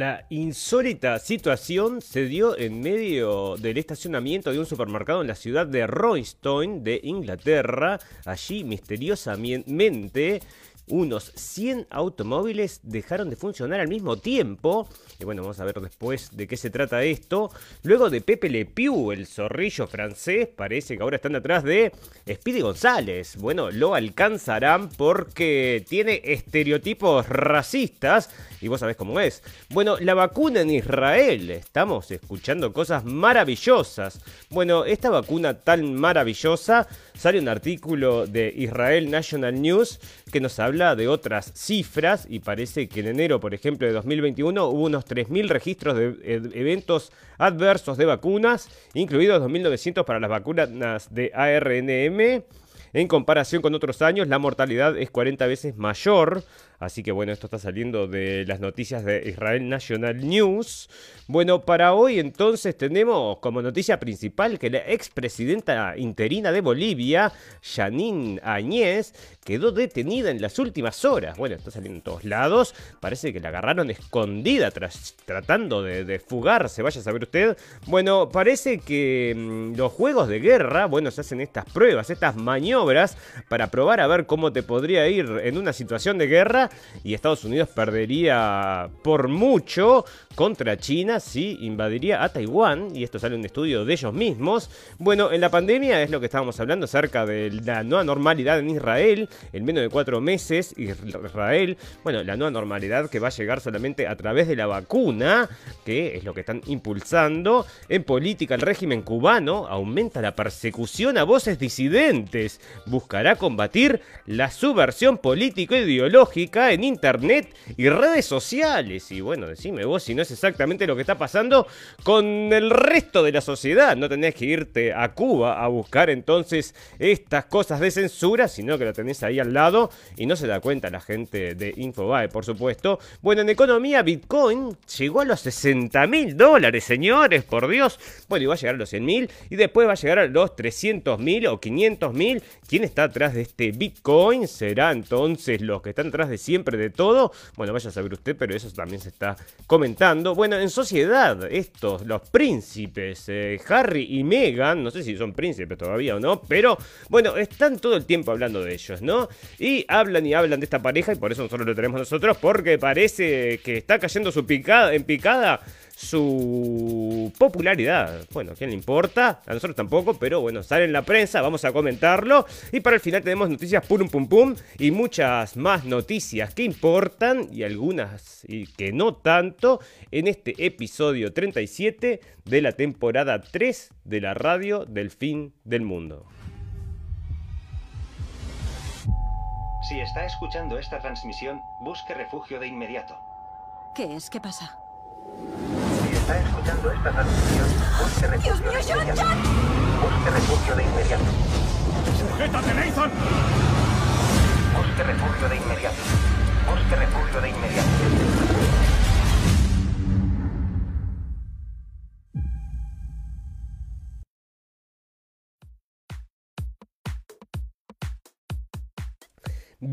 La insólita situación se dio en medio del estacionamiento de un supermercado en la ciudad de Royston, de Inglaterra. Allí, misteriosamente, unos 100 automóviles dejaron de funcionar al mismo tiempo. Y bueno, vamos a ver después de qué se trata esto. Luego de Pepe Le Pew, el zorrillo francés, parece que ahora están atrás de Speedy González. Bueno, lo alcanzarán porque tiene estereotipos racistas y vos sabés cómo es. Bueno, la vacuna en Israel. Estamos escuchando cosas maravillosas. Bueno, esta vacuna tan maravillosa sale un artículo de Israel National News que nos habla de otras cifras y parece que en enero, por ejemplo, de 2021 hubo unos 3.000 registros de eventos adversos de vacunas, incluidos 2.900 para las vacunas de ARNM. En comparación con otros años, la mortalidad es 40 veces mayor. Así que bueno, esto está saliendo de las noticias de Israel National News. Bueno, para hoy entonces tenemos como noticia principal que la expresidenta interina de Bolivia, Janine Añez, quedó detenida en las últimas horas. Bueno, está saliendo en todos lados. Parece que la agarraron escondida tratando de, de fugarse, vaya a saber usted. Bueno, parece que mm, los juegos de guerra, bueno, se hacen estas pruebas, estas maniobras para probar a ver cómo te podría ir en una situación de guerra y Estados Unidos perdería por mucho contra China si invadiría a Taiwán, y esto sale un estudio de ellos mismos. Bueno, en la pandemia es lo que estábamos hablando acerca de la nueva normalidad en Israel, en menos de cuatro meses, Israel, bueno, la nueva normalidad que va a llegar solamente a través de la vacuna, que es lo que están impulsando. En política, el régimen cubano aumenta la persecución a voces disidentes, buscará combatir la subversión político-ideológica en Internet y redes sociales. Y bueno, decime vos si no es exactamente lo que está pasando con el resto de la sociedad. No tenés que irte a Cuba a buscar entonces estas cosas de censura, sino que lo tenés ahí al lado y no se da cuenta la gente de Infobae, por supuesto. Bueno, en economía, Bitcoin llegó a los 60 mil dólares, señores, por Dios. Bueno, y va a llegar a los 100 mil y después va a llegar a los 300 mil o 500 mil. ¿Quién está atrás de este Bitcoin? ¿Será entonces los que están atrás de siempre de todo? Bueno, vaya a saber usted, pero eso también se está comentando. Bueno, en sociedad, estos, los príncipes, eh, Harry y Meghan, no sé si son príncipes todavía o no, pero bueno, están todo el tiempo hablando de ellos, ¿no? Y hablan y hablan de esta pareja y por eso nosotros lo tenemos nosotros, porque parece que está cayendo su picada, en picada su popularidad. Bueno, ¿quién le importa? A nosotros tampoco, pero bueno, sale en la prensa, vamos a comentarlo. Y para el final tenemos noticias pum pum pum y muchas más noticias que importan y algunas y que no tanto en este episodio 37 de la temporada 3 de la radio del fin del mundo. Si está escuchando esta transmisión, busque refugio de inmediato. ¿Qué es? ¿Qué pasa? Está escuchando esta transmisión, busque refugio de inmediato. Busque refugio de inmediato. ¡Sujétate, Nathan! Busque refugio de inmediato. Busque refugio de inmediato.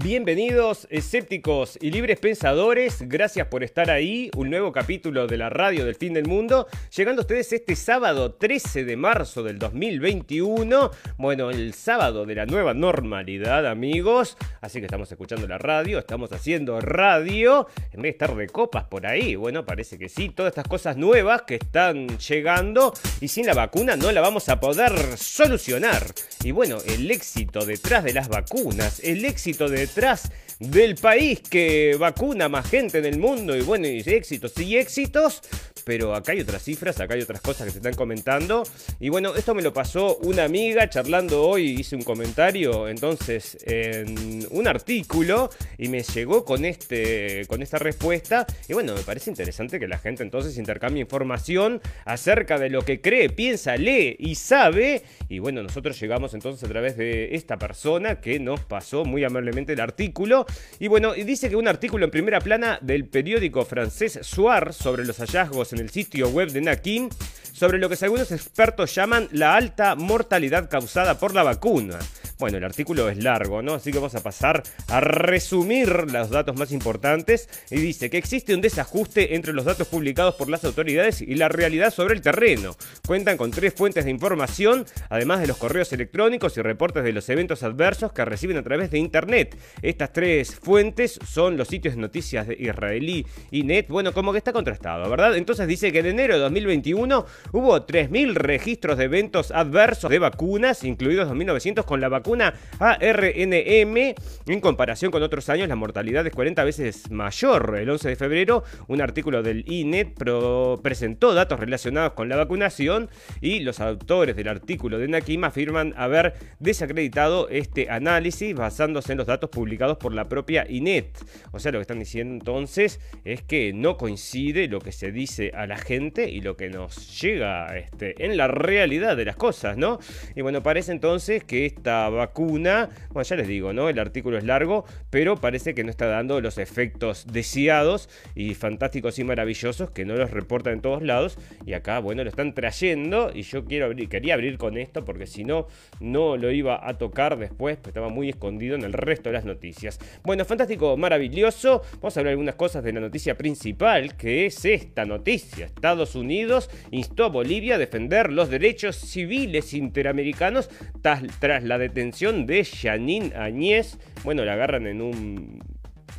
Bienvenidos escépticos y libres pensadores, gracias por estar ahí, un nuevo capítulo de la radio del fin del mundo, llegando a ustedes este sábado 13 de marzo del 2021, bueno, el sábado de la nueva normalidad amigos, así que estamos escuchando la radio, estamos haciendo radio, en vez de estar de copas por ahí, bueno, parece que sí, todas estas cosas nuevas que están llegando y sin la vacuna no la vamos a poder solucionar. Y bueno, el éxito detrás de las vacunas, el éxito de detrás del país que vacuna más gente en el mundo y bueno, y éxitos y éxitos, pero acá hay otras cifras, acá hay otras cosas que se están comentando. Y bueno, esto me lo pasó una amiga charlando hoy, hice un comentario entonces en un artículo y me llegó con, este, con esta respuesta. Y bueno, me parece interesante que la gente entonces intercambie información acerca de lo que cree, piensa, lee y sabe. Y bueno, nosotros llegamos entonces a través de esta persona que nos pasó muy amablemente el artículo. Y bueno, dice que un artículo en primera plana del periódico francés Soir sobre los hallazgos en el sitio web de Nakim sobre lo que algunos expertos llaman la alta mortalidad causada por la vacuna. Bueno, el artículo es largo, ¿no? Así que vamos a pasar a resumir los datos más importantes. Y dice que existe un desajuste entre los datos publicados por las autoridades y la realidad sobre el terreno. Cuentan con tres fuentes de información, además de los correos electrónicos y reportes de los eventos adversos que reciben a través de Internet. Estas tres fuentes son los sitios de noticias de israelí y net. Bueno, como que está contrastado, ¿verdad? Entonces dice que en enero de 2021 hubo 3.000 registros de eventos adversos de vacunas, incluidos 2.900 con la vacuna ARNM. En comparación con otros años, la mortalidad es 40 veces mayor. El 11 de febrero, un artículo del INET presentó datos relacionados con la vacunación y los autores del artículo de Nakim afirman haber desacreditado este análisis basándose en los datos publicados por la propia INET. O sea, lo que están diciendo entonces es que no coincide lo que se dice a la gente y lo que nos llega este, en la realidad de las cosas, ¿no? Y bueno, parece entonces que esta vacuna, bueno, ya les digo, ¿no? El artículo es largo, pero parece que no está dando los efectos deseados y fantásticos y maravillosos que no los reportan en todos lados. Y acá, bueno, lo están trayendo y yo quiero abrir, quería abrir con esto porque si no, no lo iba a tocar después, pues estaba muy escondido en el resto de las noticias. Bueno, fantástico, maravilloso. Vamos a hablar algunas cosas de la noticia principal, que es esta noticia. Estados Unidos instó a Bolivia a defender los derechos civiles interamericanos tras, tras la detención de Janine Añez. Bueno, la agarran en un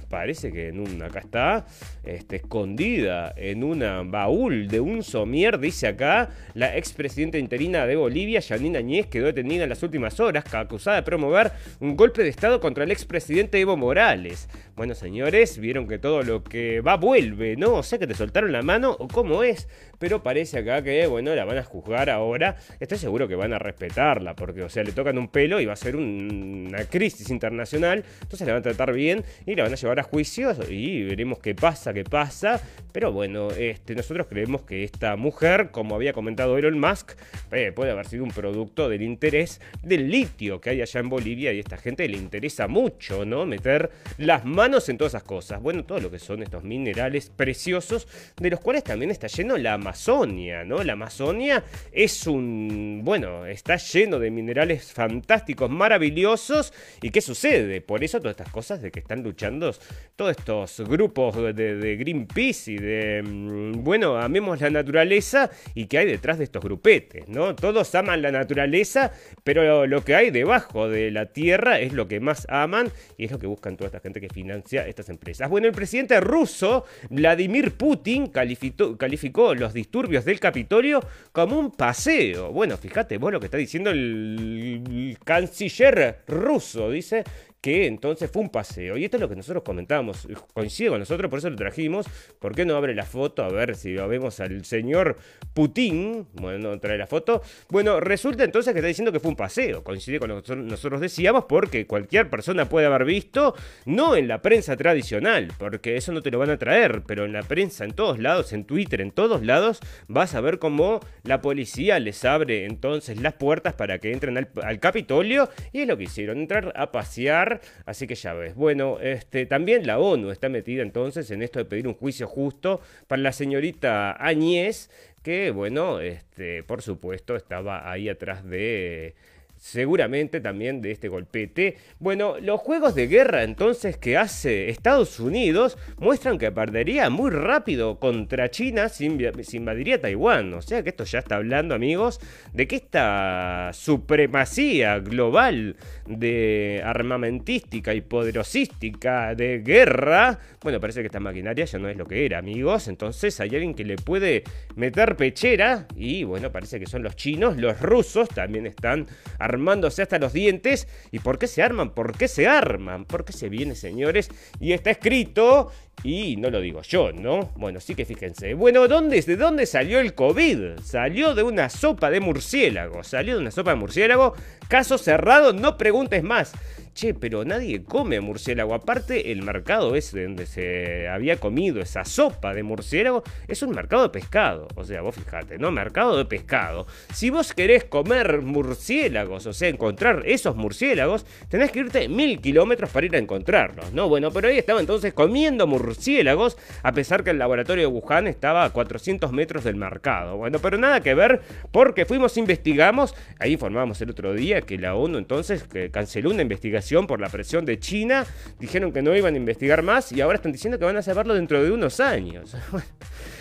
parece que en un, acá está, este, escondida en un baúl de un somier, dice acá, la expresidenta interina de Bolivia, Janine Añez, quedó detenida en las últimas horas, acusada de promover un golpe de Estado contra el expresidente Evo Morales. Bueno, señores, vieron que todo lo que va vuelve, ¿no? O sea que te soltaron la mano, o cómo es, pero parece acá que, bueno, la van a juzgar ahora. Estoy seguro que van a respetarla, porque, o sea, le tocan un pelo y va a ser una crisis internacional, entonces la van a tratar bien y la van a llevar a juicio y veremos qué pasa, qué pasa. Pero bueno, este, nosotros creemos que esta mujer, como había comentado Elon Musk, eh, puede haber sido un producto del interés del litio que hay allá en Bolivia y a esta gente le interesa mucho, ¿no? Meter las manos en todas esas cosas. Bueno, todo lo que son estos minerales preciosos, de los cuales también está lleno la Amazonia, ¿no? La Amazonia es un, bueno, está lleno de minerales fantásticos, maravillosos. ¿Y qué sucede? Por eso todas estas cosas de que están luchando todos estos grupos de, Greenpeace y de, mm, bueno, amemos la naturaleza y que hay detrás de estos grupetes, ¿no? Todos aman la naturaleza, pero lo, que hay debajo de la tierra es lo que más aman y es lo que buscan toda esta gente que financia estas empresas. Bueno, el presidente ruso, Vladimir Putin, calificó, calificó los disturbios del Capitolio como un paseo. Bueno, fíjate vos lo que está diciendo el canciller ruso, dice que entonces fue un paseo. Y esto es lo que nosotros comentábamos, coincide con nosotros, por eso lo trajimos. ¿Por qué no abre la foto? A ver si lo vemos al señor Putin. Bueno, trae la foto. Bueno, resulta entonces que está diciendo que fue un paseo. Coincide con lo que nosotros decíamos, porque cualquier persona puede haber visto, no en la prensa tradicional, porque eso no te lo van a traer, pero en la prensa, en todos lados, en Twitter, en todos lados, vas a ver cómo la policía les abre entonces las puertas para que entren al Capitolio. Y es lo que hicieron, entrar a pasear así que ya ves. Bueno, este, también la ONU está metida entonces en esto de pedir un juicio justo para la señorita Añez, que bueno, este, por supuesto estaba ahí atrás de seguramente también de este golpete. Bueno, los juegos de guerra entonces que hace Estados Unidos muestran que perdería muy rápido contra China si invadiría Taiwán. O sea que esto ya está hablando, amigos, de que esta supremacía global de armamentística y poderosística de guerra, bueno, parece que esta maquinaria ya no es lo que era, amigos. Entonces hay alguien que le puede meter pechera y bueno, parece que son los chinos, los rusos también están armándose hasta los dientes. ¿Y por qué se arman? ¿Por qué se arman? ¿Por qué se viene, señores? Y está escrito, y no lo digo yo, ¿no? Bueno, sí que fíjense. Bueno, ¿dónde, ¿de dónde salió el COVID? Salió de una sopa de murciélago. Salió de una sopa de murciélago. Caso cerrado, no preguntes más. Che, pero nadie come murciélago. Aparte, el mercado ese donde se había comido esa sopa de murciélago es un mercado de pescado. O sea, vos fijate, ¿no? Mercado de pescado. Si vos querés comer murciélagos, o sea, encontrar esos murciélagos, tenés que irte mil kilómetros para ir a encontrarlos, ¿no? Bueno, pero ahí estaba entonces comiendo murciélagos, a pesar que el laboratorio de Wuhan estaba a 400 metros del mercado. Bueno, pero nada que ver, porque fuimos, investigamos, ahí informamos el otro día que la ONU entonces canceló una investigación por la presión de China, dijeron que no iban a investigar más y ahora están diciendo que van a saberlo dentro de unos años.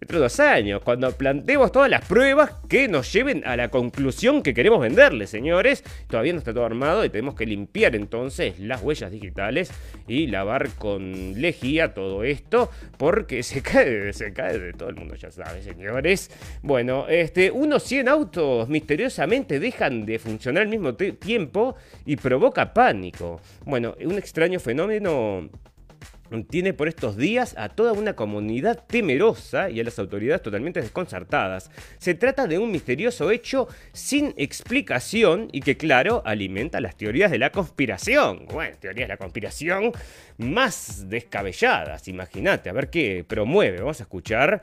dentro de dos años, cuando planteemos todas las pruebas que nos lleven a la conclusión que queremos venderle, señores. Todavía no está todo armado y tenemos que limpiar entonces las huellas digitales y lavar con lejía todo esto, porque se cae, se cae de todo el mundo, ya sabe, señores. Bueno, este, unos 100 autos misteriosamente dejan de funcionar al mismo tiempo y provoca pánico. Bueno, un extraño fenómeno tiene por estos días a toda una comunidad temerosa y a las autoridades totalmente desconcertadas. Se trata de un misterioso hecho sin explicación y que, claro, alimenta las teorías de la conspiración. Bueno, teorías de la conspiración más descabelladas, imagínate, a ver qué promueve. Vamos a escuchar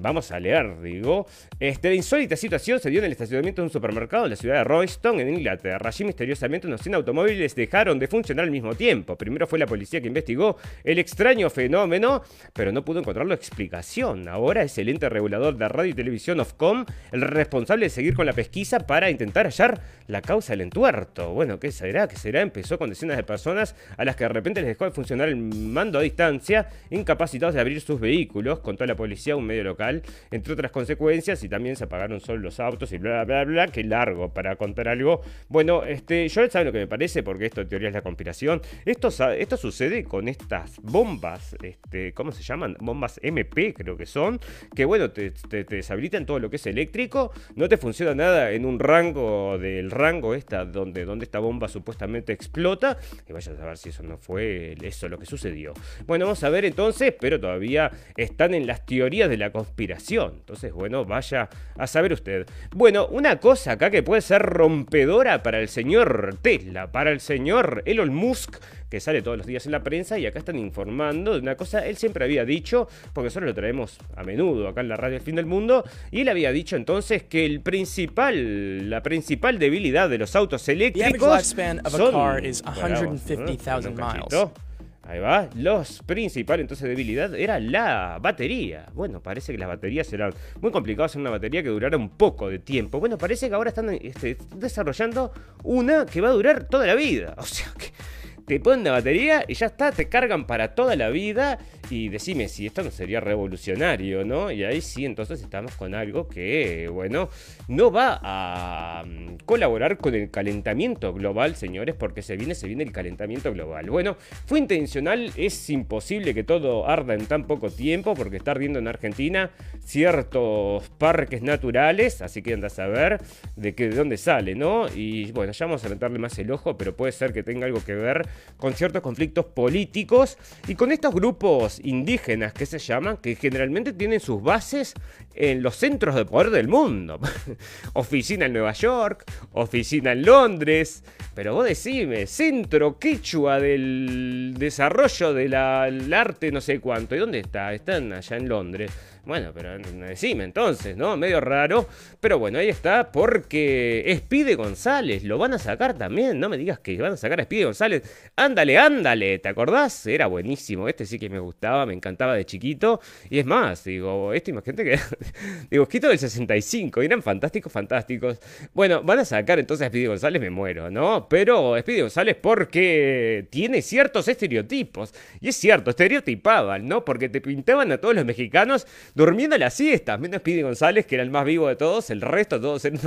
Vamos a leer, digo. Este, la insólita situación se dio en el estacionamiento de un supermercado en la ciudad de Royston, en Inglaterra. Allí misteriosamente unos 100 automóviles dejaron de funcionar al mismo tiempo. Primero fue la policía que investigó el extraño fenómeno, pero no pudo encontrar la explicación. Ahora es el ente regulador de radio y televisión Ofcom el responsable de seguir con la pesquisa para intentar hallar la causa del entuerto. Bueno, ¿qué será? ¿Qué será? Empezó con decenas de personas a las que de repente les dejó de funcionar el mando a distancia, incapacitados de abrir sus vehículos, contó la policía un medio local entre otras consecuencias, y también se apagaron solo los autos y bla, bla, bla, que largo para contar algo. Bueno, este, yo saben lo que me parece, porque esto en teoría es la conspiración. Esto, esto sucede con estas bombas, este, ¿cómo se llaman? Bombas MP, creo que son, que bueno, te, deshabilitan todo lo que es eléctrico, no te funciona nada en un rango del rango esta, donde, donde esta bomba supuestamente explota, y vaya a saber si eso no fue eso lo que sucedió. Bueno, vamos a ver entonces, pero todavía están en las teorías de la conspiración entonces, bueno, vaya a saber usted. Bueno, una cosa acá que puede ser rompedora para el señor Tesla, para el señor Elon Musk, que sale todos los días en la prensa y acá están informando de una cosa, él siempre había dicho, porque nosotros lo traemos a menudo acá en la radio El Fin del Mundo, y él había dicho entonces que el principal, la principal debilidad de los autos eléctricos son, Ahí va. Los principales entonces debilidad era la batería. Bueno, parece que las baterías eran muy complicadas en una batería que durara un poco de tiempo. Bueno, parece que ahora están este, desarrollando una que va a durar toda la vida. O sea que te ponen la batería y ya está, te cargan para toda la vida. Y decime si esto no sería revolucionario, ¿no? Y ahí sí, entonces estamos con algo que, bueno, no va a mm, colaborar con el calentamiento global, señores, porque se viene, se viene el calentamiento global. Bueno, fue intencional, es imposible que todo arda en tan poco tiempo, porque está ardiendo en Argentina ciertos parques naturales, así que andas a ver de, qué, de dónde sale, ¿no? Y bueno, ya vamos a meterle más el ojo, pero puede ser que tenga algo que ver con ciertos conflictos políticos y con estos grupos indígenas que se llaman, que generalmente tienen sus bases en los centros de poder del mundo. oficina en Nueva York, oficina en Londres, pero vos decime, centro quechua del desarrollo del arte no sé cuánto, ¿y dónde está? Están allá en Londres. Bueno, pero decime entonces, ¿no? Medio raro. Pero bueno, ahí está, porque Spide González lo van a sacar también. No me digas que van a sacar a Spide González. Ándale, ándale, ¿te acordás? Era buenísimo. Este sí que me gustaba, me encantaba de chiquito. Y es más, digo, este imagínate que. digo, quito del 65. Eran fantásticos, fantásticos. Bueno, van a sacar entonces a Spide González, me muero, ¿no? Pero Spide González porque tiene ciertos estereotipos. Y es cierto, estereotipaban, ¿no? Porque te pintaban a todos los mexicanos durmiendo la siesta, menos Speedy González, que era el más vivo de todos, el resto todos eran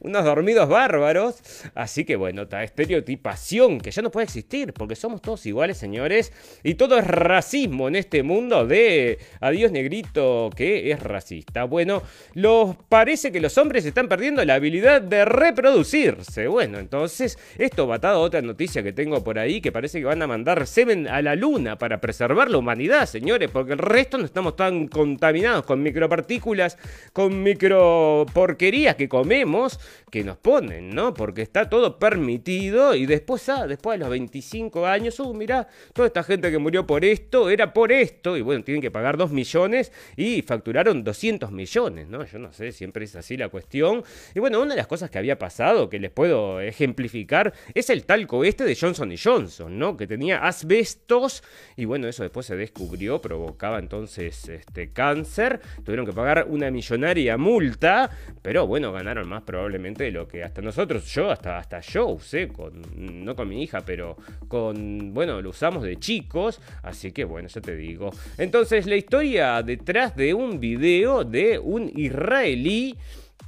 unos, dormidos bárbaros. Así que bueno, esta estereotipación que ya no puede existir, porque somos todos iguales, señores, y todo es racismo en este mundo de adiós negrito que es racista. Bueno, los, parece que los hombres están perdiendo la habilidad de reproducirse. Bueno, entonces, esto va atado a otra noticia que tengo por ahí, que parece que van a mandar semen a la luna para preservar la humanidad, señores, porque el resto no estamos tan con contaminados con micropartículas, con microporquerías que comemos, que nos ponen, ¿no? Porque está todo permitido y después, ah, después de los 25 años, uh, mirá, toda esta gente que murió por esto, era por esto, y bueno, tienen que pagar 2 millones y facturaron 200 millones, ¿no? Yo no sé, siempre es así la cuestión. Y bueno, una de las cosas que había pasado, que les puedo ejemplificar, es el talco este de Johnson Johnson, ¿no? Que tenía asbestos y bueno, eso después se descubrió, provocaba entonces este cáncer, tuvieron que pagar una millonaria multa, pero bueno, ganaron más probablemente de lo que hasta nosotros, yo hasta, hasta yo usé, con, no con mi hija, pero con, bueno, lo usamos de chicos, así que bueno, ya te digo. Entonces la historia detrás de un video de un israelí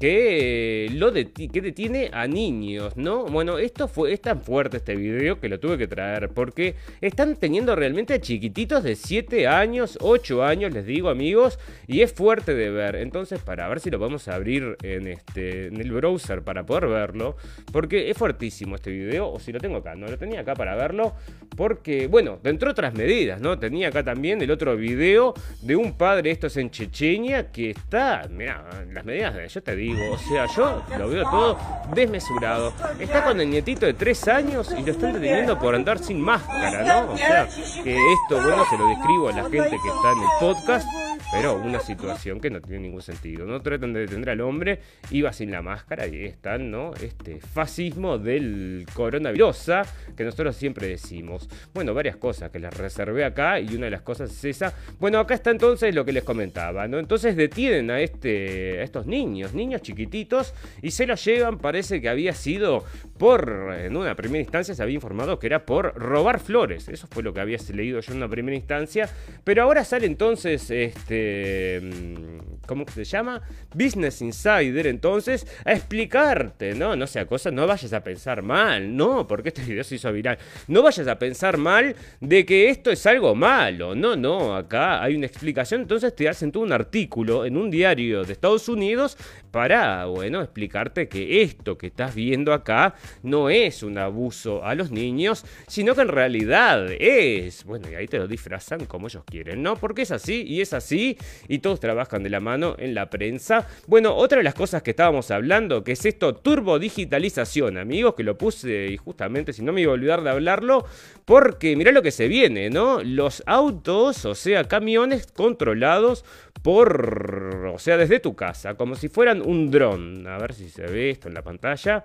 que lo que detiene a niños, ¿no? Bueno, esto fue es tan fuerte este video que lo tuve que traer porque están teniendo realmente a chiquititos de 7 años, 8 años, les digo, amigos, y es fuerte de ver. Entonces, para ver si lo podemos abrir en este en el browser para poder verlo, porque es fuertísimo este video o si lo tengo acá, no lo tenía acá para verlo porque bueno, dentro de otras medidas, ¿no? Tenía acá también el otro video de un padre, esto es en Chechenia, que está, mira, las medidas, de, yo te digo o sea, yo lo veo todo desmesurado. Está con el nietito de tres años y lo están deteniendo por andar sin máscara, ¿no? O sea, que esto, bueno, se lo describo a la gente que está en el podcast pero una situación que no tiene ningún sentido. No tratan de detener al hombre, iba sin la máscara y están, ¿no? Este fascismo del coronavirus que nosotros siempre decimos. Bueno, varias cosas que les reservé acá y una de las cosas es esa. Bueno, acá está entonces lo que les comentaba, ¿no? Entonces detienen a, este, a estos niños, niños chiquititos, y se los llevan, parece que había sido por, en una primera instancia se había informado que era por robar flores. Eso fue lo que había leído yo en una primera instancia. Pero ahora sale entonces, este, Mm, ¿cómo se llama? Business Insider, entonces, a explicarte, ¿no? No sea cosa, no vayas a pensar mal, no, porque este video se hizo viral. No vayas a pensar mal de que esto es algo malo, no, no, acá hay una explicación, entonces te hacen todo un artículo en un diario de Estados Unidos para, bueno, explicarte que esto que estás viendo acá no es un abuso a los niños, sino que en realidad es, bueno, y ahí te lo disfrazan como ellos quieren, ¿no? Porque es así y es así y todos trabajan de la mano en la prensa. Bueno, otra de las cosas que estábamos hablando, que es esto, turbo digitalización, amigos, que lo puse y justamente si no me iba a olvidar de hablarlo, porque mirá lo que se viene, ¿no? Los autos, o sea, camiones controlados por, o sea, desde tu casa, como si fueran un dron. A ver si se ve esto en la pantalla.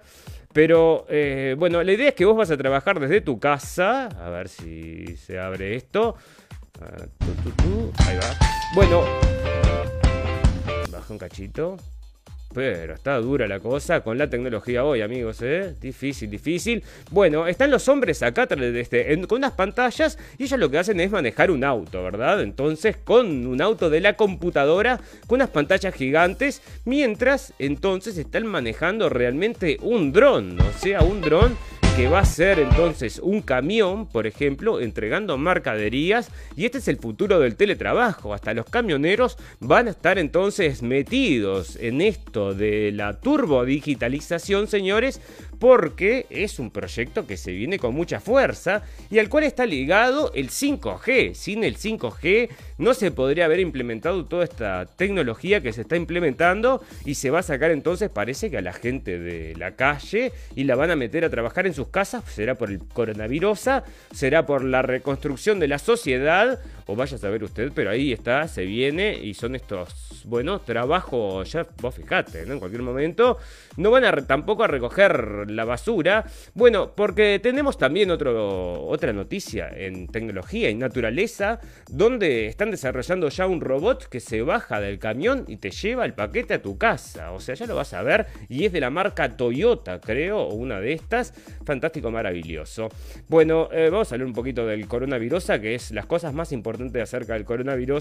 Pero eh, bueno, la idea es que vos vas a trabajar desde tu casa. A ver si se abre esto. Ah, Ahí va. Bueno, baja un cachito. Pero está dura la cosa con la tecnología hoy, amigos, ¿eh? Difícil, difícil. Bueno, están los hombres acá este, con unas pantallas y ellos lo que hacen es manejar un auto, ¿verdad? Entonces, con un auto de la computadora, con unas pantallas gigantes, mientras entonces están manejando realmente un dron, o sea, un dron que va a ser entonces un camión, por ejemplo, entregando mercaderías y este es el futuro del teletrabajo. Hasta los camioneros van a estar entonces metidos en esto de la turbodigitalización, señores, porque es un proyecto que se viene con mucha fuerza y al cual está ligado el 5G. Sin el 5G no se podría haber implementado toda esta tecnología que se está implementando y se va a sacar entonces, parece que a la gente de la calle y la van a meter a trabajar en sus casas, será por el coronavirus, será por la reconstrucción de la sociedad o vaya a saber usted, pero ahí está, se viene y son estos, bueno, trabajos, ya vos fijate, ¿no? En cualquier momento no van a tampoco a recoger la basura. Bueno, porque tenemos también otro, otra noticia en tecnología y naturaleza, donde están desarrollando ya un robot que se baja del camión y te lleva el paquete a tu casa. O sea, ya lo vas a ver y es de la marca Toyota, creo, o una de estas. Fantástico, maravilloso. Bueno, eh, vamos a hablar un poquito del coronavirus, que es las cosas más importantes acerca del coronavirus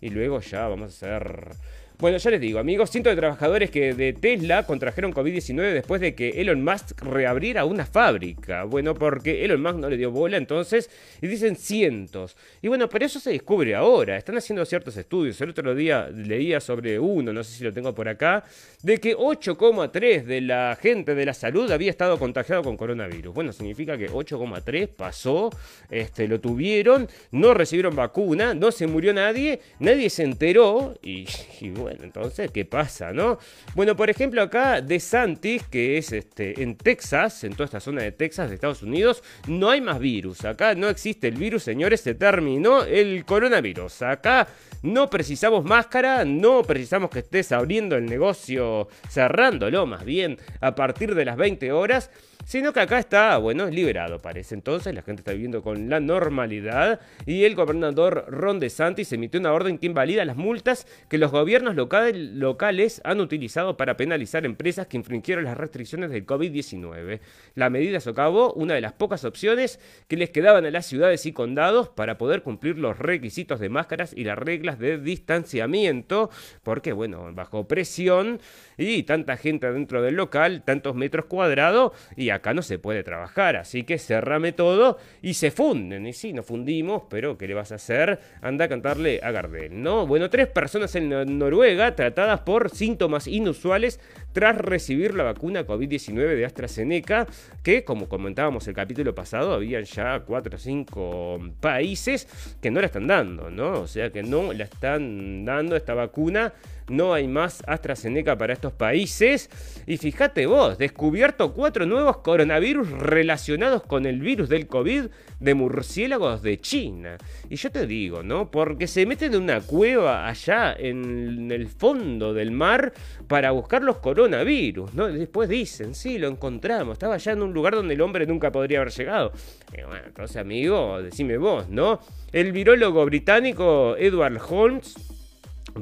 y luego ya vamos a hacer Bueno, ya les digo, amigos, cientos de trabajadores que de Tesla contrajeron COVID-19 después de que Elon Musk reabriera una fábrica. Bueno, porque Elon Musk no le dio bola entonces, y dicen cientos. Y bueno, pero eso se descubre ahora. Están haciendo ciertos estudios. El otro día leía sobre uno, no sé si lo tengo por acá, de que 8,3 de la gente de la salud había estado contagiado con coronavirus. Bueno, significa que 8,3 pasó, este, lo tuvieron, no recibieron vacuna, no se murió nadie, nadie se enteró y, y bueno bueno, entonces, ¿qué pasa, no? Bueno, por ejemplo, acá de Santis, que es este, en Texas, en toda esta zona de Texas, de Estados Unidos, no hay más virus. Acá no existe el virus, señores, se terminó el coronavirus. Acá no precisamos máscara, no precisamos que estés abriendo el negocio, cerrándolo más bien, a partir de las 20 horas sino que acá está, bueno, liberado parece. Entonces la gente está viviendo con la normalidad y el gobernador Ron DeSantis emitió una orden que invalida las multas que los gobiernos locales han utilizado para penalizar empresas que infringieron las restricciones del COVID-19. La medida socavó una de las pocas opciones que les quedaban a las ciudades y condados para poder cumplir los requisitos de máscaras y las reglas de distanciamiento, porque bueno, bajo presión y tanta gente dentro del local, tantos metros cuadrados y acá no se puede trabajar, así que cerrame todo y se funden. Y sí, nos fundimos, pero ¿qué le vas a hacer? Anda a cantarle a Gardel, ¿no? Bueno, tres personas en Noruega tratadas por síntomas inusuales tras recibir la vacuna COVID-19 de AstraZeneca, que como comentábamos el capítulo pasado, habían ya cuatro o cinco países que no la están dando, ¿no? O sea que no la están dando esta vacuna no hay más AstraZeneca para estos países. Y fíjate vos, descubierto cuatro nuevos coronavirus relacionados con el virus del COVID de murciélagos de China. Y yo te digo, ¿no? Porque se meten en una cueva allá en el fondo del mar para buscar los coronavirus, ¿no? Después dicen, sí, lo encontramos, estaba allá en un lugar donde el hombre nunca podría haber llegado. Bueno, entonces, amigo, decime vos, ¿no? El virólogo británico Edward Holmes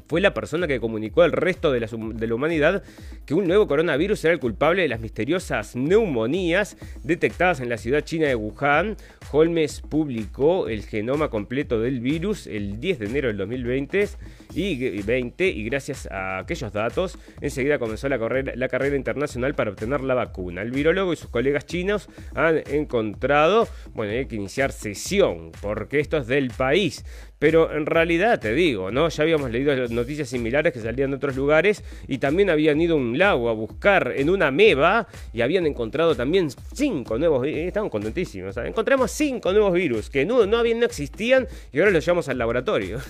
fue la persona que comunicó al resto de la, humanidad que un nuevo coronavirus era el culpable de las misteriosas neumonías detectadas en la ciudad china de Wuhan. Holmes publicó el genoma completo del virus el 10 de enero del 2020 y, 20, y gracias a aquellos datos enseguida comenzó la, la carrera internacional para obtener la vacuna. El virólogo y sus colegas chinos han encontrado, bueno, hay que iniciar sesión porque esto es del país. Pero en realidad te digo, ¿no? Ya habíamos leído noticias similares que salían de otros lugares y también habían ido a un lago a buscar en una meba y habían encontrado también cinco nuevos virus. Estaban contentísimos. Encontramos cinco nuevos virus que no, no, habían, no existían y ahora los llevamos al laboratorio.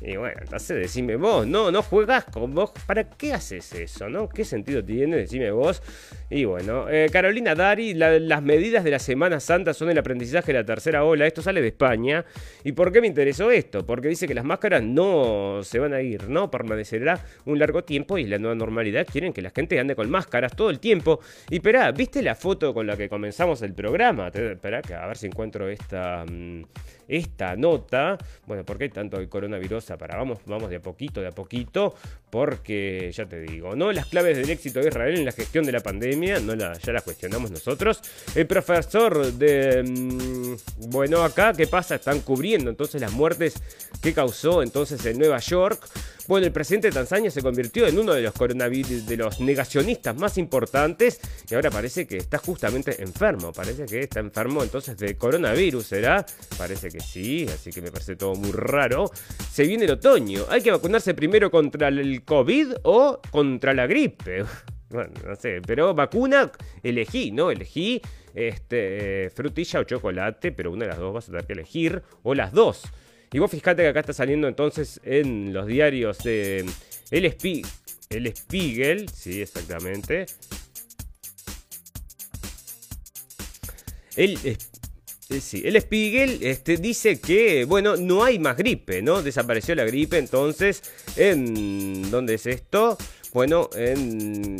Y bueno, entonces decime vos, no, no juegas con vos. ¿Para qué haces eso, no? ¿Qué sentido tiene? Decime vos. Y bueno, eh, Carolina Dari, las medidas de la Semana Santa son el aprendizaje de la tercera ola. Esto sale de España. ¿Y por qué me interesó esto? Porque dice que las máscaras no se van a ir, ¿no? Permanecerá un largo tiempo y la nueva normalidad quieren que la gente ande con máscaras todo el tiempo. Y esperá, ¿viste la foto con la que comenzamos el programa? Esperá, a ver si encuentro esta. Mm, esta nota. Bueno, ¿por qué hay tanto el coronavirus? Para vamos, vamos de a poquito, de a poquito, porque ya te digo, ¿no? Las claves del éxito de Israel en la gestión de la pandemia, no la, ya las cuestionamos nosotros. El profesor de. Mm, bueno, acá, ¿qué pasa? Están cubriendo entonces las muertes que causó entonces en Nueva York. Bueno, el presidente de Tanzania se convirtió en uno de los coronavirus, de los negacionistas más importantes y ahora parece que está justamente enfermo. Parece que está enfermo entonces de coronavirus, ¿será? Parece que sí, así que me parece todo muy raro. Se viene el otoño. Hay que vacunarse primero contra el COVID o contra la gripe. Bueno, no sé, pero vacuna elegí, ¿no? Elegí este, frutilla o chocolate, pero una de las dos vas a tener que elegir, o las dos. Y vos fijate que acá está saliendo entonces en los diarios de El, el Spiegel, sí, exactamente. El, eh, el Spiegel este, dice que, bueno, no hay más gripe, ¿no? Desapareció la gripe, entonces, ¿en dónde es esto? Bueno, en,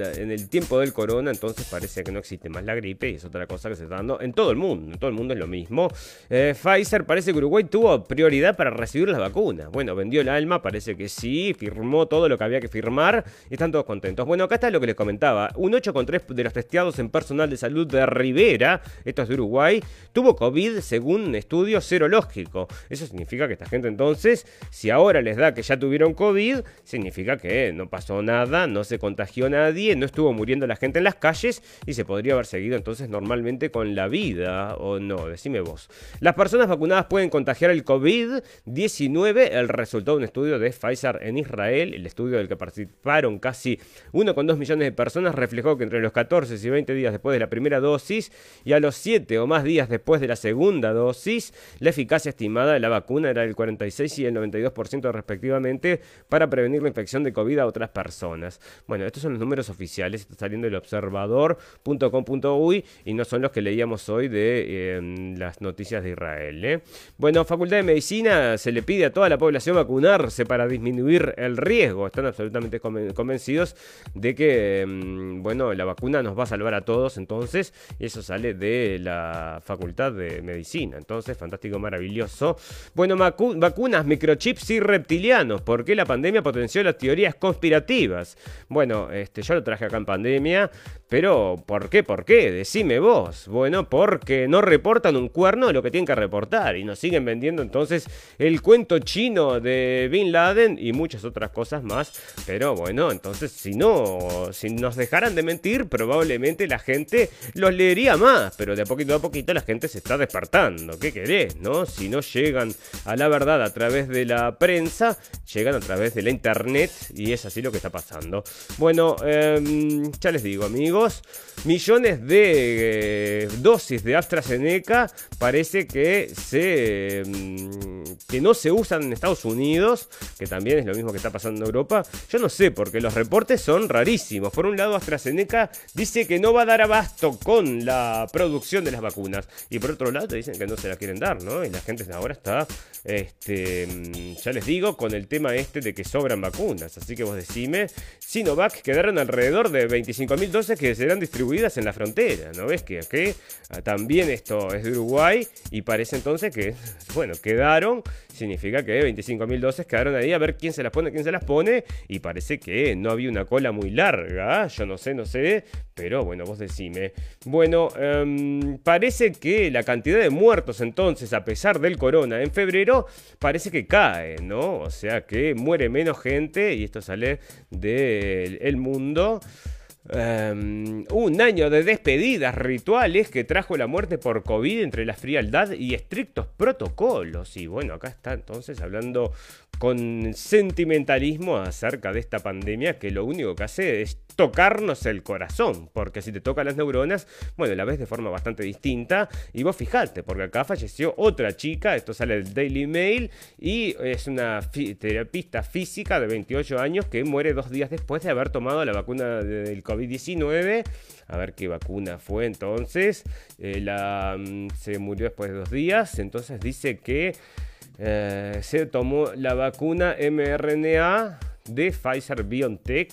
en el tiempo del corona, entonces parece que no existe más la gripe y es otra cosa que se está dando en todo el mundo. En todo el mundo es lo mismo. Eh, Pfizer parece que Uruguay tuvo prioridad para recibir las vacunas. Bueno, vendió el alma, parece que sí, firmó todo lo que había que firmar y están todos contentos. Bueno, acá está lo que les comentaba. Un 8,3 de los testeados en personal de salud de Rivera, esto es de Uruguay, tuvo COVID según un estudio serológico. Eso significa que esta gente entonces, si ahora les da que ya tuvieron COVID, significa que no pasó nada, no se contagió nadie, no estuvo muriendo la gente en las calles y se podría haber seguido entonces normalmente con la vida, o no, decime vos. Las personas vacunadas pueden contagiar el COVID-19, el resultado de un estudio de Pfizer en Israel, el estudio del que participaron casi 1,2 millones de personas, reflejó que entre los 14 y 20 días después de la primera dosis y a los 7 o más días después de la segunda dosis, la eficacia estimada de la vacuna era del 46 y el 92% respectivamente para prevenir la infección de COVID a otras personas. Bueno, estos son los números oficiales, está saliendo del observador.com.uy y no son los que leíamos hoy de eh, las noticias de Israel. ¿eh? Bueno, Facultad de Medicina se le pide a toda la población vacunarse para disminuir el riesgo. Están absolutamente conven- convencidos de que, mm, bueno, la vacuna nos va a salvar a todos entonces, y eso sale de la Facultad de Medicina. Entonces, fantástico, maravilloso. Bueno, vacunas, microchips y reptilianos. ¿Por qué la pandemia potenció las teorías conspirativas? Bueno, este, yo lo traje acá en pandemia, pero ¿por qué? ¿Por qué? Decime vos. Bueno, porque no reportan un cuerno de lo que tienen que reportar y nos siguen vendiendo entonces el cuento chino de Bin Laden y muchas otras cosas más. Pero bueno, entonces si no, si nos dejaran de mentir, probablemente la gente los leería más, pero de a poquito a poquito la gente se está despertando. ¿Qué querés, no? Si no llegan a la verdad a través de la prensa, llegan a través de la internet y es así lo que está pasando. Bueno, em, ya les digo, amigos, millones de eh, dosis de AstraZeneca parece que se em, que no se usan en Estados Unidos, que también es lo mismo que está pasando en Europa. Yo no sé, porque los reportes son rarísimos. Por un lado, AstraZeneca dice que no va a dar abasto con la producción de las vacunas. Y por otro lado, dicen que no se la quieren dar, ¿no? Y la gente ahora está, este, mm, ya les digo, con el tema este de que sobran vacunas. Así que vos decime, Sinovac quedaron alrededor de 25.000 dosis que serán distribuidas en la frontera, ¿no ves? Que, que ah, también esto es de Uruguay y parece entonces que, bueno, quedaron, significa que 25.000 dosis quedaron ahí a ver quién se las pone, quién se las pone y parece que no había una cola muy larga, yo no sé, no sé, pero bueno, vos decime. Bueno, em, parece que la cantidad de muertos entonces, a pesar del corona en febrero, parece que cae, ¿no? O sea que muere menos gente y esto sale del El mundo. Um, un año de despedidas rituales que trajo la muerte por COVID entre la frialdad y estrictos protocolos. Y bueno, acá está entonces hablando con sentimentalismo acerca de esta pandemia que lo único que hace es tocarnos el corazón, porque si te toca las neuronas, bueno, la ves de forma bastante distinta. Y vos fijate, porque acá falleció otra chica, esto sale del Daily Mail, y es una terapista física de 28 años que muere dos días después de haber tomado la vacuna de- del COVID-19. A ver qué vacuna fue entonces. Eh, la, mm, se murió después de dos días, entonces dice que... Eh, se tomó la vacuna mRNA de Pfizer BioNTech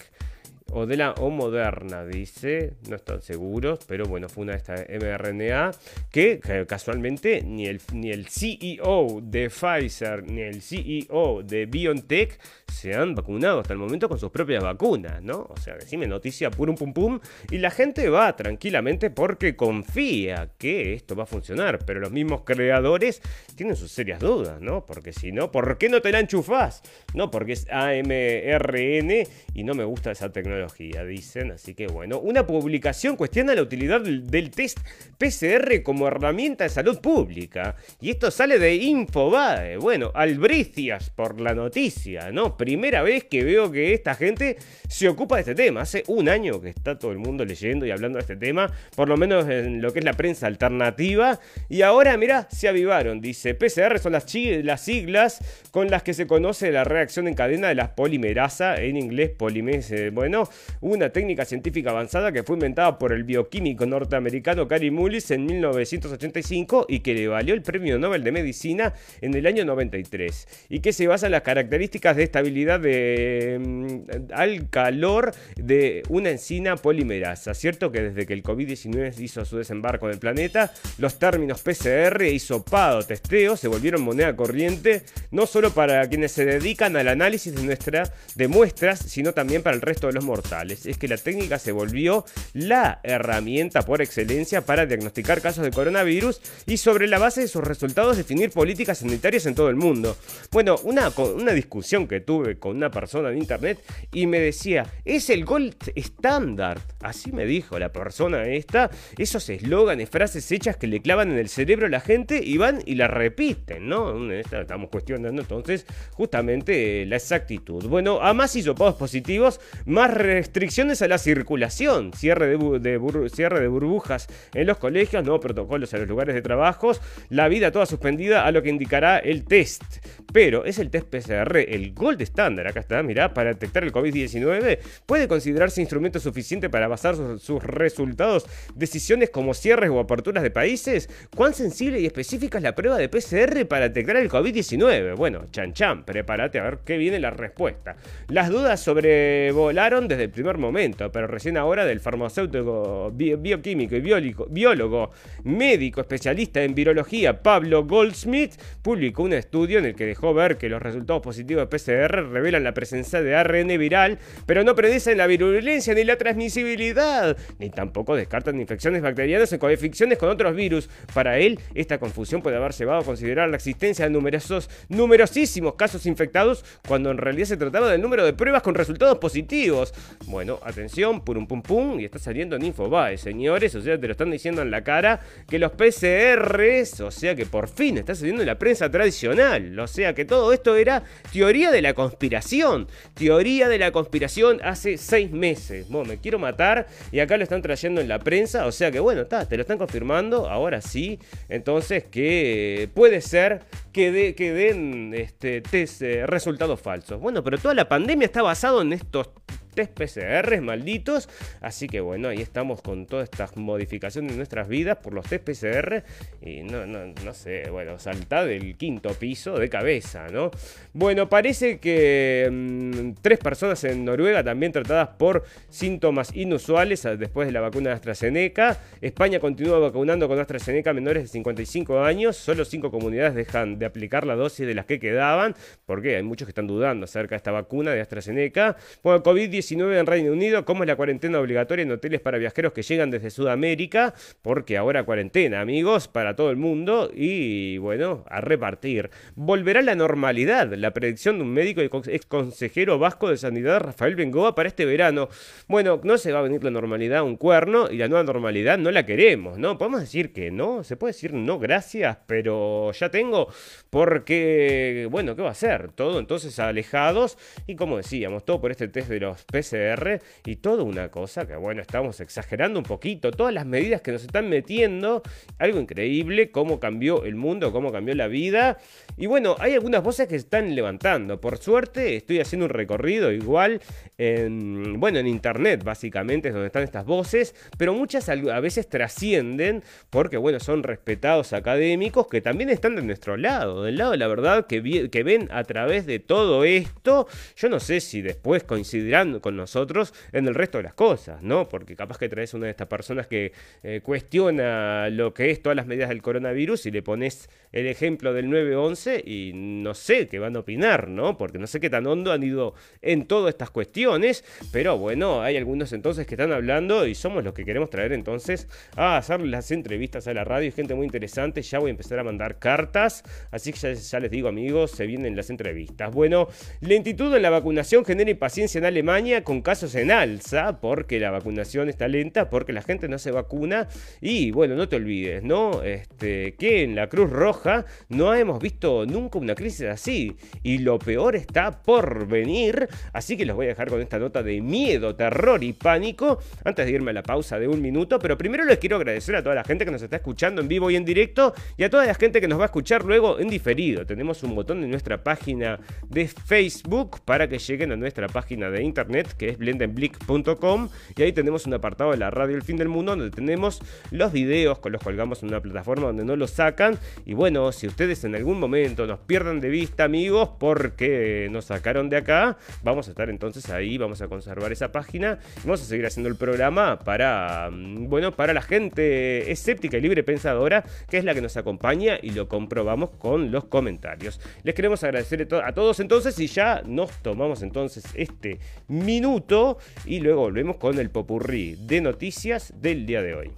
o de la o Moderna, dice, no están seguros, pero bueno, fue una de estas mRNA que, casualmente ni el, ni el CEO de Pfizer ni el CEO de BioNTech se han vacunado hasta el momento con sus propias vacunas, ¿no? O sea, decime noticia purum pum pum y la gente va tranquilamente porque confía que esto va a funcionar, pero los mismos creadores tienen sus serias dudas, ¿no? Porque si no, ¿por qué no te la enchufás? No, porque es AMRN y no me gusta esa tecnología, dicen. Así que bueno, una publicación cuestiona la utilidad del, test PCR como herramienta de salud pública. Y esto sale de Infobae. Bueno, albricias por la noticia, ¿no? Primera vez que veo que esta gente se ocupa de este tema. Hace un año que está todo el mundo leyendo y hablando de este tema, por lo menos en lo que es la prensa alternativa. Y ahora, mira, se avivaron. Dice, PCR son las, las siglas con las que se conoce la reacción en cadena de la polimerasa, en inglés polimerasa, bueno, una técnica científica avanzada que fue inventada por el bioquímico norteamericano Cary Mullis en 1985 y que le valió el premio Nobel de Medicina en el año 93 y que se basa en las características de estabilidad de, mm, al calor de una enzima polimerasa. Cierto que desde que el COVID-19 hizo su desembarco en el planeta, los términos PCR, hisopado, testeo se volvieron moneda corriente, no solo para quienes se dedican al análisis de muestras, sino también para el resto de los mortales. Es que la técnica se volvió la herramienta por excelencia para diagnosticar casos de coronavirus y sobre la base de sus resultados definir políticas sanitarias en todo el mundo. Bueno, una, una discusión que tuve con una persona en internet y me decía, es el gold estándar. Así me dijo la persona esta, esos eslóganes, frases hechas que le clavan en el cerebro a la gente y van y la repiten, ¿no? Estamos cuestionando entonces justamente la exactitud. Bueno, a más hisopados positivos, más restricciones a la circulación, cierre de, cierre de burbujas en los colegios, nuevos protocolos en los lugares de trabajo, la vida toda suspendida a lo que indicará el test. Pero es el test PCR, el gold standard, acá está, mirá, para detectar el COVID-19, puede considerarse instrumento suficiente para basar sus, resultados, decisiones como cierres o aperturas de países. ¿Cuán sensible y específica es la prueba de PCR para detectar el COVID-19? Bueno, chan chan, prepárate a ver qué viene la respuesta. Las dudas sobrevolaron desde el primer momento, pero recién ahora del farmacéutico, bioquímico y biólogo, médico especialista en virología Pablo Goldsmith, publicó un estudio en el que dejó ver que los resultados positivos de PCR revelan la presencia de ARN viral, pero no predicen la virulencia ni la transmisibilidad, ni tampoco descartan infecciones bacterianas o coinfecciones con otros virus. Para él, esta confusión puede haber llevado a considerar la existencia de numerosos, numerosísimos casos infectados cuando en realidad se trataba del número de pruebas con resultados positivos. Bueno, atención, pum pum pum, y está saliendo en Infobae, señores, o sea, te lo están diciendo en la cara que los PCRs, o sea que por fin está saliendo en la prensa tradicional, o sea que todo esto era teoría de la conspiración, teoría de la conspiración hace seis meses. Bueno, me quiero matar y acá lo están trayendo en la prensa, o sea que bueno, está, te lo están confirmando, ahora sí, entonces que puede ser que, que den este, eh, resultados falsos. Bueno, pero toda la pandemia está basado en estos test PCR malditos. Así que bueno, ahí estamos con todas estas modificaciones en nuestras vidas por los test PCR. Y no, no, no sé, bueno, salta del quinto piso de cabeza, ¿no? Bueno, parece que mm, tres personas en Noruega también tratadas por síntomas inusuales después de la vacuna de AstraZeneca. España continúa vacunando con AstraZeneca menores de 55 años. Solo cinco comunidades dejan de aplicar la dosis de las que quedaban. Porque hay muchos que están dudando acerca de esta vacuna de AstraZeneca. Bueno, COVID-19 en Reino Unido, cómo es la cuarentena obligatoria en hoteles para viajeros que llegan desde Sudamérica, porque ahora cuarentena, amigos, para todo el mundo y bueno, a repartir. Volverá la normalidad, la predicción de un médico y ex consejero vasco de sanidad, Rafael Bengoa, para este verano. Bueno, no se va a venir la normalidad a un cuerno y la nueva normalidad no la queremos, ¿no? Podemos decir que no, se puede decir no, gracias, pero ya tengo, porque, bueno, ¿qué va a ser? Todo entonces alejados y como decíamos, todo por este test de los PCR y toda una cosa que, bueno, estamos exagerando un poquito. Todas las medidas que nos están metiendo, algo increíble, cómo cambió el mundo, cómo cambió la vida. Y bueno, hay algunas voces que se están levantando. Por suerte, estoy haciendo un recorrido igual en, bueno, en internet, básicamente, es donde están estas voces, pero muchas a veces trascienden porque, bueno, son respetados académicos que también están de nuestro lado, del lado de la verdad, que, que ven a través de todo esto. Yo no sé si después coincidirán con nosotros en el resto de las cosas, ¿no? Porque capaz que traes una de estas personas que eh, cuestiona lo que es todas las medidas del coronavirus y le pones el ejemplo del 9-11 y no sé qué van a opinar, ¿no? Porque no sé qué tan hondo han ido en todas estas cuestiones, pero bueno, hay algunos entonces que están hablando y somos los que queremos traer entonces a hacer las entrevistas a la radio, gente muy interesante, ya voy a empezar a mandar cartas, así que ya, ya les digo amigos, se vienen las entrevistas. Bueno, lentitud en la vacunación genera impaciencia en Alemania, con casos en alza porque la vacunación está lenta, porque la gente no se vacuna. Y bueno, no te olvides, ¿no? Este, que en la Cruz Roja no hemos visto nunca una crisis así. Y lo peor está por venir. Así que los voy a dejar con esta nota de miedo, terror y pánico. Antes de irme a la pausa de un minuto. Pero primero les quiero agradecer a toda la gente que nos está escuchando en vivo y en directo. Y a toda la gente que nos va a escuchar luego en diferido. Tenemos un botón en nuestra página de Facebook para que lleguen a nuestra página de internet que es blendenblick.com, y ahí tenemos un apartado de la radio El Fin del Mundo, donde tenemos los videos con los colgamos en una plataforma donde no los sacan. Y bueno, si ustedes en algún momento nos pierdan de vista, amigos, porque nos sacaron de acá, vamos a estar entonces ahí, vamos a conservar esa página, y vamos a seguir haciendo el programa para, mm, bueno, para la gente escéptica y libre pensadora, que es la que nos acompaña y lo comprobamos con los comentarios. Les queremos agradecer a todos entonces y ya nos tomamos entonces este minuto y luego volvemos con el popurrí de noticias del día de hoy.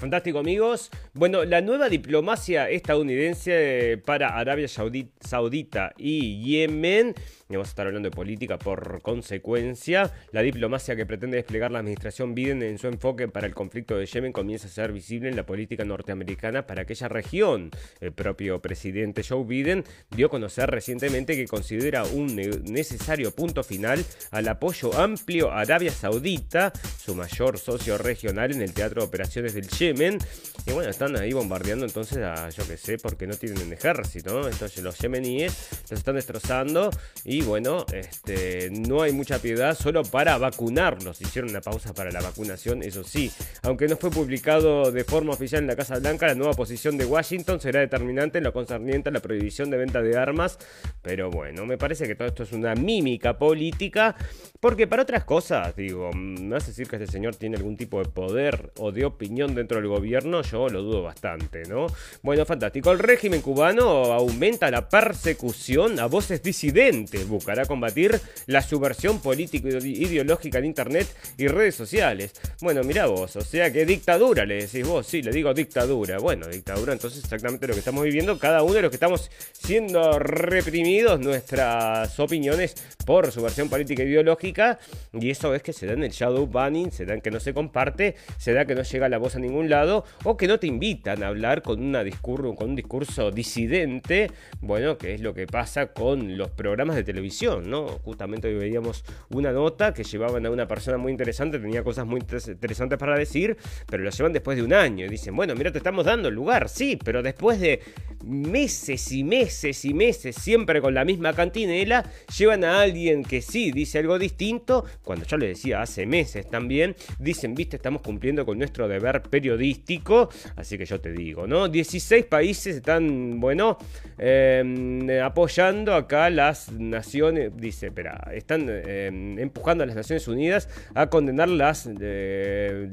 Fantástico amigos. Bueno, la nueva diplomacia estadounidense para Arabia Saudita y Yemen vamos a estar hablando de política por consecuencia. La diplomacia que pretende desplegar la administración Biden en su enfoque para el conflicto de Yemen comienza a ser visible en la política norteamericana para aquella región. El propio presidente Joe Biden dio a conocer recientemente que considera un necesario punto final al apoyo amplio a Arabia Saudita, su mayor socio regional en el teatro de operaciones del Yemen. Y bueno, están ahí bombardeando entonces a, yo que sé, porque no tienen ejército, ¿no? Entonces los yemeníes los están destrozando y y bueno, este, no hay mucha piedad solo para vacunarlos. Hicieron una pausa para la vacunación, eso sí. Aunque no fue publicado de forma oficial en la Casa Blanca, la nueva posición de Washington será determinante en lo concerniente a la prohibición de venta de armas. Pero bueno, me parece que todo esto es una mímica política. Porque para otras cosas, digo, ¿me vas a decir que este señor tiene algún tipo de poder o de opinión dentro del gobierno? Yo lo dudo bastante, ¿no? Bueno, fantástico. El régimen cubano aumenta la persecución a voces disidentes buscará combatir la subversión político-ideológica en Internet y redes sociales. Bueno, mira vos, o sea que dictadura le decís vos, sí, le digo dictadura. Bueno, dictadura, entonces exactamente lo que estamos viviendo, cada uno de los que estamos siendo reprimidos nuestras opiniones por subversión política ideológica, y eso es que se da en el shadow banning, se da que no se comparte, se da que no llega la voz a ningún lado, o que no te invitan a hablar con, una discurso, con un discurso disidente, bueno, que es lo que pasa con los programas de televisión ¿no? Justamente hoy veíamos una nota que llevaban a una persona muy interesante, tenía cosas muy interesantes para decir, pero lo llevan después de un año. Y dicen, bueno, mira, te estamos dando el lugar, sí, pero después de meses y meses y meses, siempre con la misma cantinela, llevan a alguien que sí dice algo distinto, cuando yo le decía hace meses también, dicen, viste, estamos cumpliendo con nuestro deber periodístico, así que yo te digo, ¿no? 16 países están, bueno, em, apoyando acá las naciones dice, espera, están eh, empujando a las Naciones Unidas a condenar las, eh,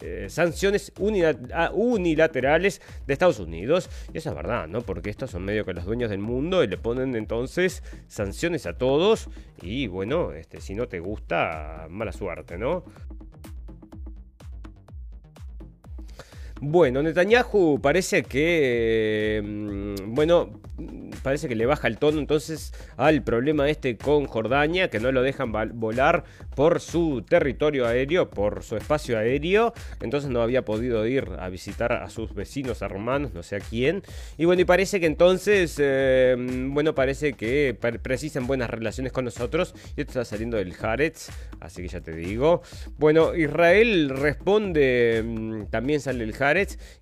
eh, sanciones unilaterales de Estados Unidos. Y eso es verdad, ¿no? Porque estos son medio que los dueños del mundo y le ponen entonces sanciones a todos. Y bueno, este, si no te gusta, mala suerte, ¿no? Bueno, Netanyahu parece que, mm, bueno, parece que le baja el tono entonces al problema este con Jordania, que no lo dejan volar por su territorio aéreo, por su espacio aéreo, entonces no había podido ir a visitar a sus vecinos hermanos, no sé a quién, y bueno, y parece que entonces, eh, bueno, parece que precisan buenas relaciones con nosotros, y esto está saliendo del Haaretz, así que ya te digo. Bueno, Israel responde, mm, también sale el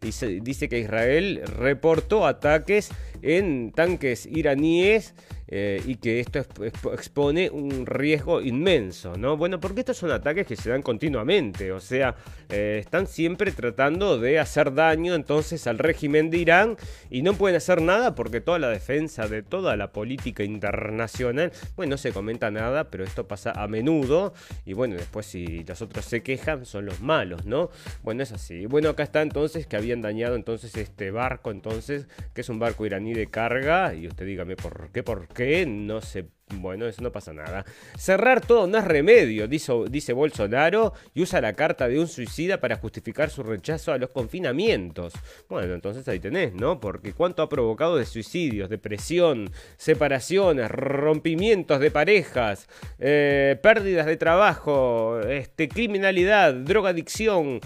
y se dice que Israel reportó ataques en tanques iraníes eh, y que esto expone un riesgo inmenso, ¿no? Bueno, porque estos son ataques que se dan continuamente, o sea, eh, están siempre tratando de hacer daño entonces al régimen de Irán y no pueden hacer nada porque toda la defensa de toda la política internacional, bueno, no se comenta nada, pero esto pasa a menudo y bueno, después si los otros se quejan son los malos, ¿no? Bueno, es así. Bueno, acá está entonces que habían dañado entonces este barco entonces, que es un barco iraní de carga y usted dígame por qué, por qué, no se bueno, eso no pasa nada. Cerrar todo no es remedio, dice, dice, Bolsonaro, y usa la carta de un suicida para justificar su rechazo a los confinamientos. Bueno, entonces ahí tenés, ¿no? Porque cuánto ha provocado de suicidios, depresión, separaciones, rompimientos de parejas, eh, pérdidas de trabajo, este, criminalidad, drogadicción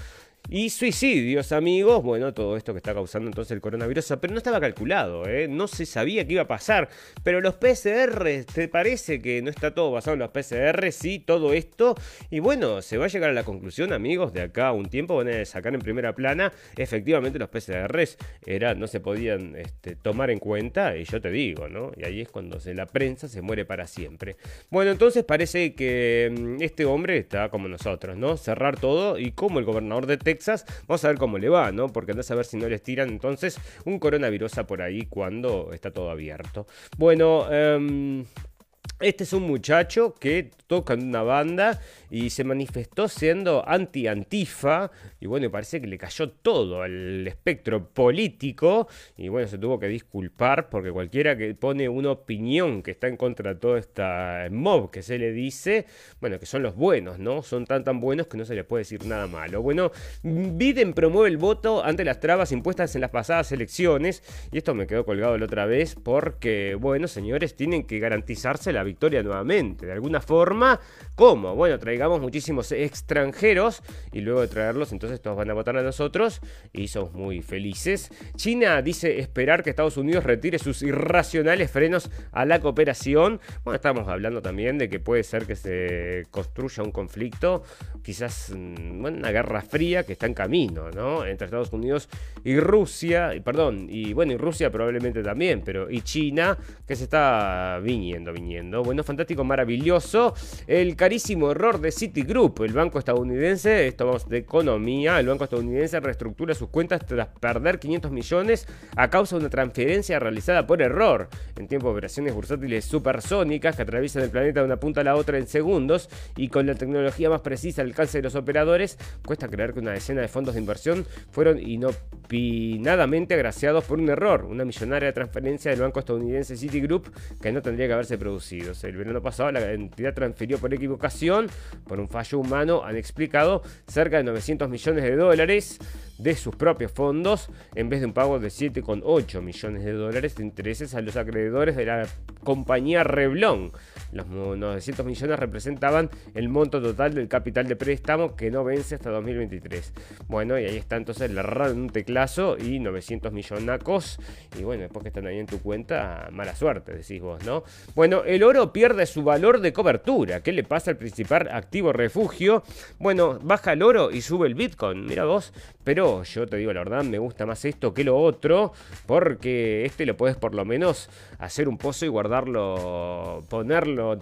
y suicidios, amigos. Bueno, todo esto que está causando entonces el coronavirus. Pero no estaba calculado, ¿eh? No se sabía qué iba a pasar. Pero los PCR, ¿te parece que no está todo basado en los PCR? Sí, todo esto. Y bueno, se va a llegar a la conclusión, amigos, de acá a un tiempo. Van a sacar en primera plana. Efectivamente, los PCRs era, no se podían este, tomar en cuenta. Y yo te digo, ¿no? Y ahí es cuando la prensa se muere para siempre. Bueno, entonces parece que mm, este hombre está como nosotros, ¿no? Cerrar todo. Y como el gobernador de Texas Vamos a ver cómo le va, ¿no? Porque andás a ver si no les tiran entonces un coronavirus por ahí cuando está todo abierto. Bueno, eh, este es un muchacho que toca en una banda y se manifestó siendo anti-antifa. Y bueno, parece que le cayó todo al espectro político. Y bueno, se tuvo que disculpar porque cualquiera que pone una opinión que está en contra de todo esta mob que se le dice, bueno, que son los buenos, ¿no? Son tan tan buenos que no se les puede decir nada malo. Bueno, Biden promueve el voto ante las trabas impuestas en las pasadas elecciones. Y esto me quedó colgado la otra vez porque, bueno, señores, tienen que garantizarse la victoria nuevamente. De alguna forma, ¿cómo? Bueno, traigamos muchísimos extranjeros y luego de traerlos, entonces todos van a votar a nosotros y somos muy felices. China dice esperar que Estados Unidos retire sus irracionales frenos a la cooperación. Bueno, estamos hablando también de que puede ser que se construya un conflicto, quizás mm, una guerra fría que está en camino, ¿no? Entre Estados Unidos y Rusia, perdón, y bueno, y Rusia probablemente también, pero y China que se está viniendo, viniendo. Bueno, fantástico, maravilloso. El carísimo error de Citigroup, el banco estadounidense, esto vamos de economía, el banco estadounidense reestructura sus cuentas tras perder 500 millones a causa de una transferencia realizada por error. En tiempo de operaciones bursátiles supersónicas que atraviesan el planeta de una punta a la otra en segundos y con la tecnología más precisa al alcance de los operadores, cuesta creer que una decena de fondos de inversión fueron inopinadamente agraciados por un error, una millonaria transferencia del banco estadounidense Citigroup que no tendría que haberse producido. El verano pasado la entidad transfirió por equivocación, por un fallo humano, han explicado, cerca de 900 millones de dólares de sus propios fondos en vez de un pago de 7,8 millones de dólares de intereses a los acreedores de la compañía Reblon. Los 900 millones representaban el monto total del capital de préstamo que no vence hasta 2023. Bueno, y ahí está entonces le en un teclazo y 900 millonacos. Y bueno, después que están ahí en tu cuenta, mala suerte, decís vos, ¿no? Bueno, el oro pierde su valor de cobertura. ¿Qué le pasa al principal activo refugio? Bueno, baja el oro y sube el Bitcoin, mira vos. Pero yo te digo la verdad, me gusta más esto que lo otro, porque este lo puedes por lo menos hacer un pozo y guardarlo, ponerlo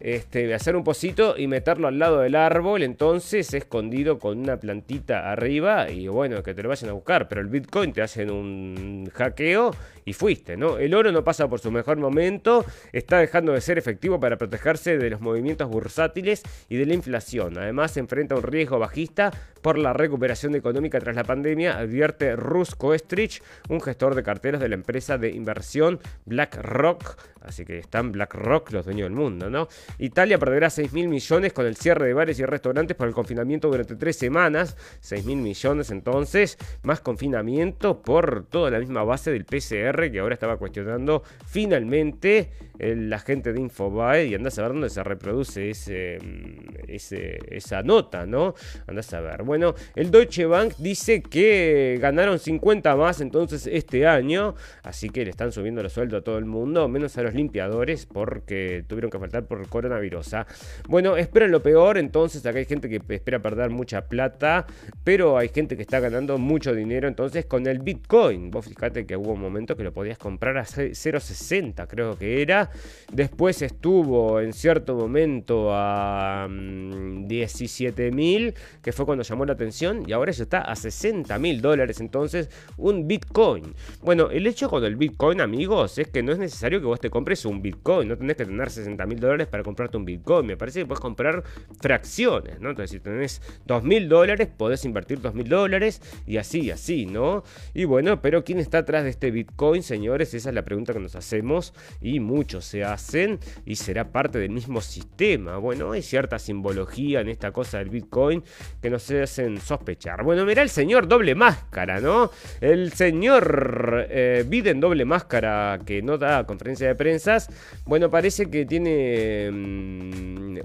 este, hacer un pocito y meterlo al lado del árbol, entonces escondido con una plantita arriba y bueno, que te lo vayan a buscar, pero el Bitcoin te hacen un hackeo y fuiste, ¿no? El oro no pasa por su mejor momento, está dejando de ser efectivo para protegerse de los movimientos bursátiles y de la inflación. Además, se enfrenta a un riesgo bajista por la recuperación económica tras la pandemia, advierte Russ Koestrich, un gestor de carteras de la empresa de inversión BlackRock. Así que están BlackRock, los dueños del mundo, ¿no? Italia perderá 6 mil millones con el cierre de bares y restaurantes por el confinamiento durante tres semanas. 6 mil millones entonces, más confinamiento por toda la misma base del PCR que ahora estaba cuestionando finalmente la gente de Infobae y andás a ver dónde se reproduce mm, ese, esa nota, ¿no? Andás a ver. Bueno, el Deutsche Bank dice que ganaron 50 más entonces este año, así que le están subiendo los sueldos a todo el mundo, menos a los limpiadores porque tuvieron que faltar por coronavirus. ¿ah? Bueno, esperan lo peor, entonces acá hay gente que espera perder mucha plata, pero hay gente que está ganando mucho dinero entonces con el Bitcoin. Vos fíjate que hubo un momento que lo podías comprar a 0.60, creo que era. Después estuvo en cierto momento a 17 mm, mil, que fue cuando llamó la atención, y ahora ya está a 60 mil dólares entonces un Bitcoin. Bueno, el hecho con el Bitcoin, amigos, es que no es necesario que vos te compres un Bitcoin, no tenés que tener 60 mil dólares para comprarte un Bitcoin. Me parece que puedes comprar fracciones, ¿no? Entonces, si tenés 2 mil dólares, podés invertir 2 mil dólares y así, así, ¿no? Y bueno, pero ¿quién está atrás de este Bitcoin, señores? Esa es la pregunta que nos hacemos y muchos se hacen y será parte del mismo sistema. Bueno, hay cierta simbología en esta cosa del Bitcoin que nos hacen sospechar. Bueno, mira el señor doble máscara, ¿no? El señor eh, Biden doble máscara que no da conferencia de prensas. Bueno, parece que tiene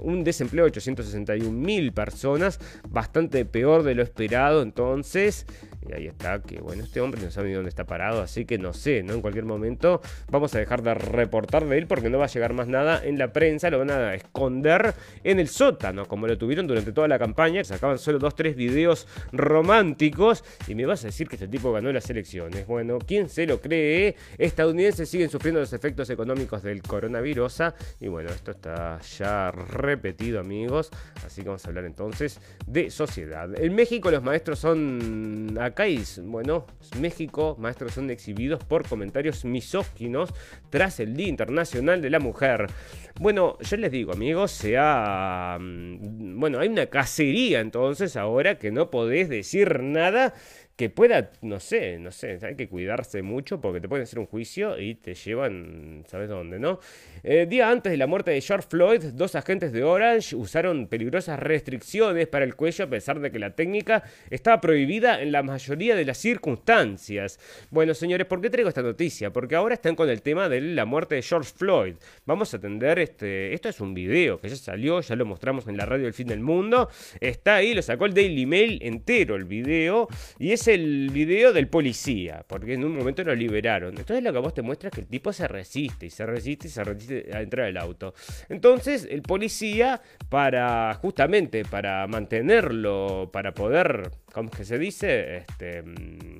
un desempleo de 861 mil personas, bastante peor de lo esperado entonces. Y ahí está, que bueno, este hombre no sabe ni dónde está parado, así que no sé, ¿no? En cualquier momento vamos a dejar de reportar de él porque no va a llegar más nada en la prensa, lo van a esconder en el sótano, como lo tuvieron durante toda la campaña, sacaban solo dos, tres videos románticos y me vas a decir que este tipo ganó las elecciones. Bueno, ¿quién se lo cree? Estadounidenses siguen sufriendo los efectos económicos del coronavirus y bueno, esto está ya repetido, amigos, así que vamos a hablar entonces de sociedad. En México los maestros son bueno, México, maestros son exhibidos por comentarios misóginos tras el Día Internacional de la Mujer. Bueno, yo les digo, amigos, se ha... Mm, bueno, hay una cacería entonces ahora que no podés decir nada que pueda, no sé, no sé, hay que cuidarse mucho porque te pueden hacer un juicio y te llevan, ¿sabes dónde, no? Eh, día antes de la muerte de George Floyd, dos agentes de Orange usaron peligrosas restricciones para el cuello a pesar de que la técnica estaba prohibida en la mayoría de las circunstancias. Bueno, señores, ¿por qué traigo esta noticia? Porque ahora están con el tema de la muerte de George Floyd. Vamos a atender este, esto es un video que ya salió, ya lo mostramos en la radio del fin del mundo. Está ahí, lo sacó el Daily Mail entero el video y es el video del policía, porque en un momento lo liberaron. Entonces lo que vos te muestra es que el tipo se resiste y se resiste y se resiste a entrar al auto. Entonces el policía, para justamente para mantenerlo, para poder, ¿cómo es que se dice? Este mm,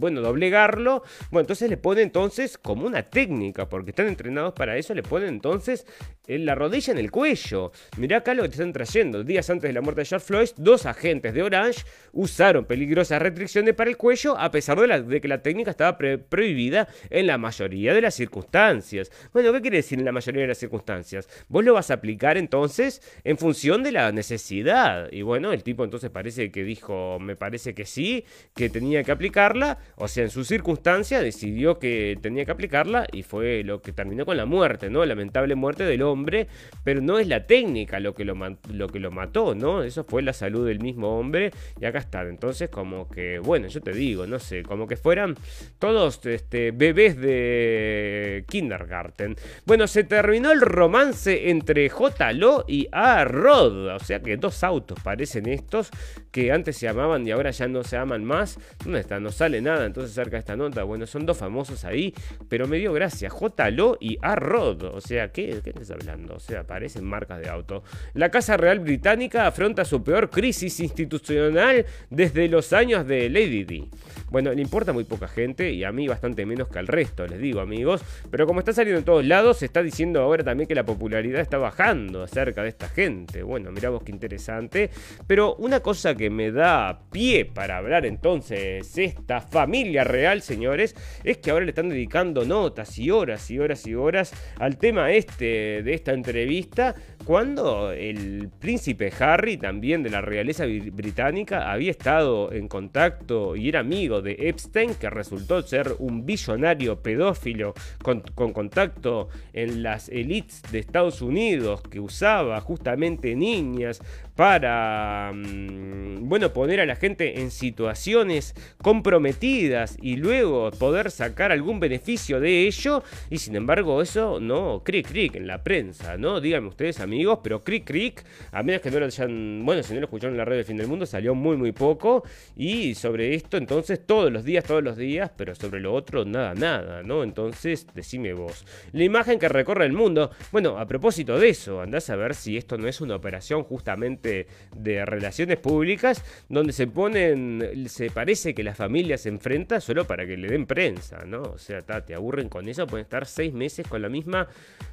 bueno, doblegarlo. Bueno, entonces le pone entonces como una técnica, porque están entrenados para eso, le ponen entonces en la rodilla en el cuello. Mirá acá lo que te están trayendo. Días antes de la muerte de George Floyd, dos agentes de Orange usaron peligrosas restricciones para el cuello a pesar de, que la técnica estaba prohibida en la mayoría de las circunstancias. Bueno, ¿qué quiere decir en la mayoría de las circunstancias? Vos lo vas a aplicar entonces en función de la necesidad. Y bueno, el tipo entonces parece que dijo, me parece que sí, que tenía que aplicarla. O sea, en su circunstancia decidió que tenía que aplicarla y fue lo que terminó con la muerte, ¿no? Lamentable muerte del hombre, pero no es la técnica lo que lo, lo que lo mató, ¿no? Eso fue la salud del mismo hombre y acá está. Entonces, como que, bueno, yo te digo, no sé, como que fueran todos este, bebés de kindergarten. Bueno, se terminó el romance entre J. Lo y A. Rod, o sea que dos autos parecen estos que antes se amaban y ahora ya no se aman más. ¿Dónde está? No sale nada entonces cerca de esta nota. Bueno, son dos famosos ahí, pero me dio gracia. J. Lo y A. Rod. O sea, ¿qué, ¿qué estás hablando? O sea, parecen marcas de auto. La Casa Real Británica afronta su peor crisis institucional desde los años de Lady D. Bueno, le importa muy poca gente y a mí bastante menos que al resto, les digo amigos. Pero como está saliendo en todos lados, se está diciendo ahora también que la popularidad está bajando acerca de esta gente. Bueno, miramos qué interesante. Pero una cosa que me da pie para hablar entonces esta familia real, señores, es que ahora le están dedicando notas y horas y horas y horas al tema este de esta entrevista, cuando el príncipe Harry, también de la realeza británica, había estado en contacto y era amigo de Epstein, que resultó ser un billonario pedófilo con, con contacto en las elites de Estados Unidos, que usaba justamente niñas para, mm, bueno, poner a la gente en situaciones comprometidas y luego poder sacar algún beneficio de ello. Y sin embargo, eso no, cric, cric en la prensa, ¿no? Díganme ustedes, amigos, pero cric, cric, a menos que no lo hayan, bueno, si no lo escucharon en la red del fin del mundo, salió muy, muy poco. Y sobre esto, entonces, todos los días, todos los días, pero sobre lo otro, nada, nada, ¿no? Entonces, decime vos. La imagen que recorre el mundo, bueno, a propósito de eso, andás a ver si esto no es una operación justamente de relaciones públicas, donde se ponen, se parece que la familia se enfrenta solo para que le den prensa, ¿no? O sea, te aburren con eso, pueden estar seis meses con la misma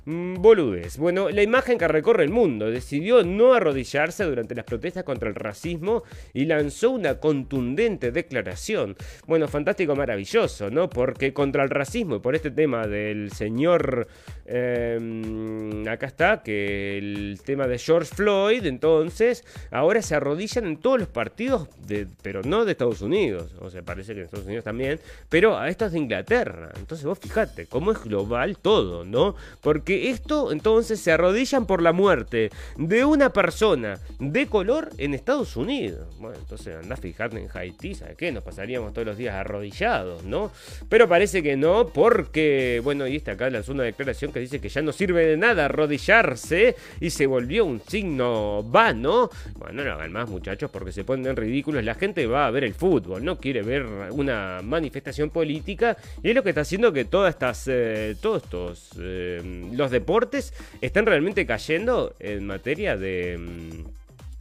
mm, boludez. Bueno, la imagen que recorre el mundo decidió no arrodillarse durante las protestas contra el racismo y lanzó una contundente declaración. Bueno, fantástico, maravilloso, ¿no? Porque contra el racismo y por este tema del señor... Em, acá está, que el tema de George Floyd, entonces, ahora se arrodillan en todos los partidos, pero no de Estados Unidos, o sea, parece que en Estados Unidos también, pero a estos de Inglaterra. Entonces vos fijate cómo es global todo, ¿no? Porque esto entonces se arrodillan por la muerte de una persona de color en Estados Unidos. Bueno, entonces andá a fijarte en Haití, ¿sabes qué? Nos pasaríamos todos los días arrodillados, ¿no? Pero parece que no, porque, bueno, y está acá lanzó una declaración que dice que ya no sirve de nada arrodillarse y se volvió un signo vano. Bueno, no lo hagan más, muchachos, porque se ponen ridículos. La gente va a ver el fútbol, no quiere ver una manifestación política y es lo que está haciendo que todas estas, eh, todos estos, eh, los deportes están realmente cayendo en materia de...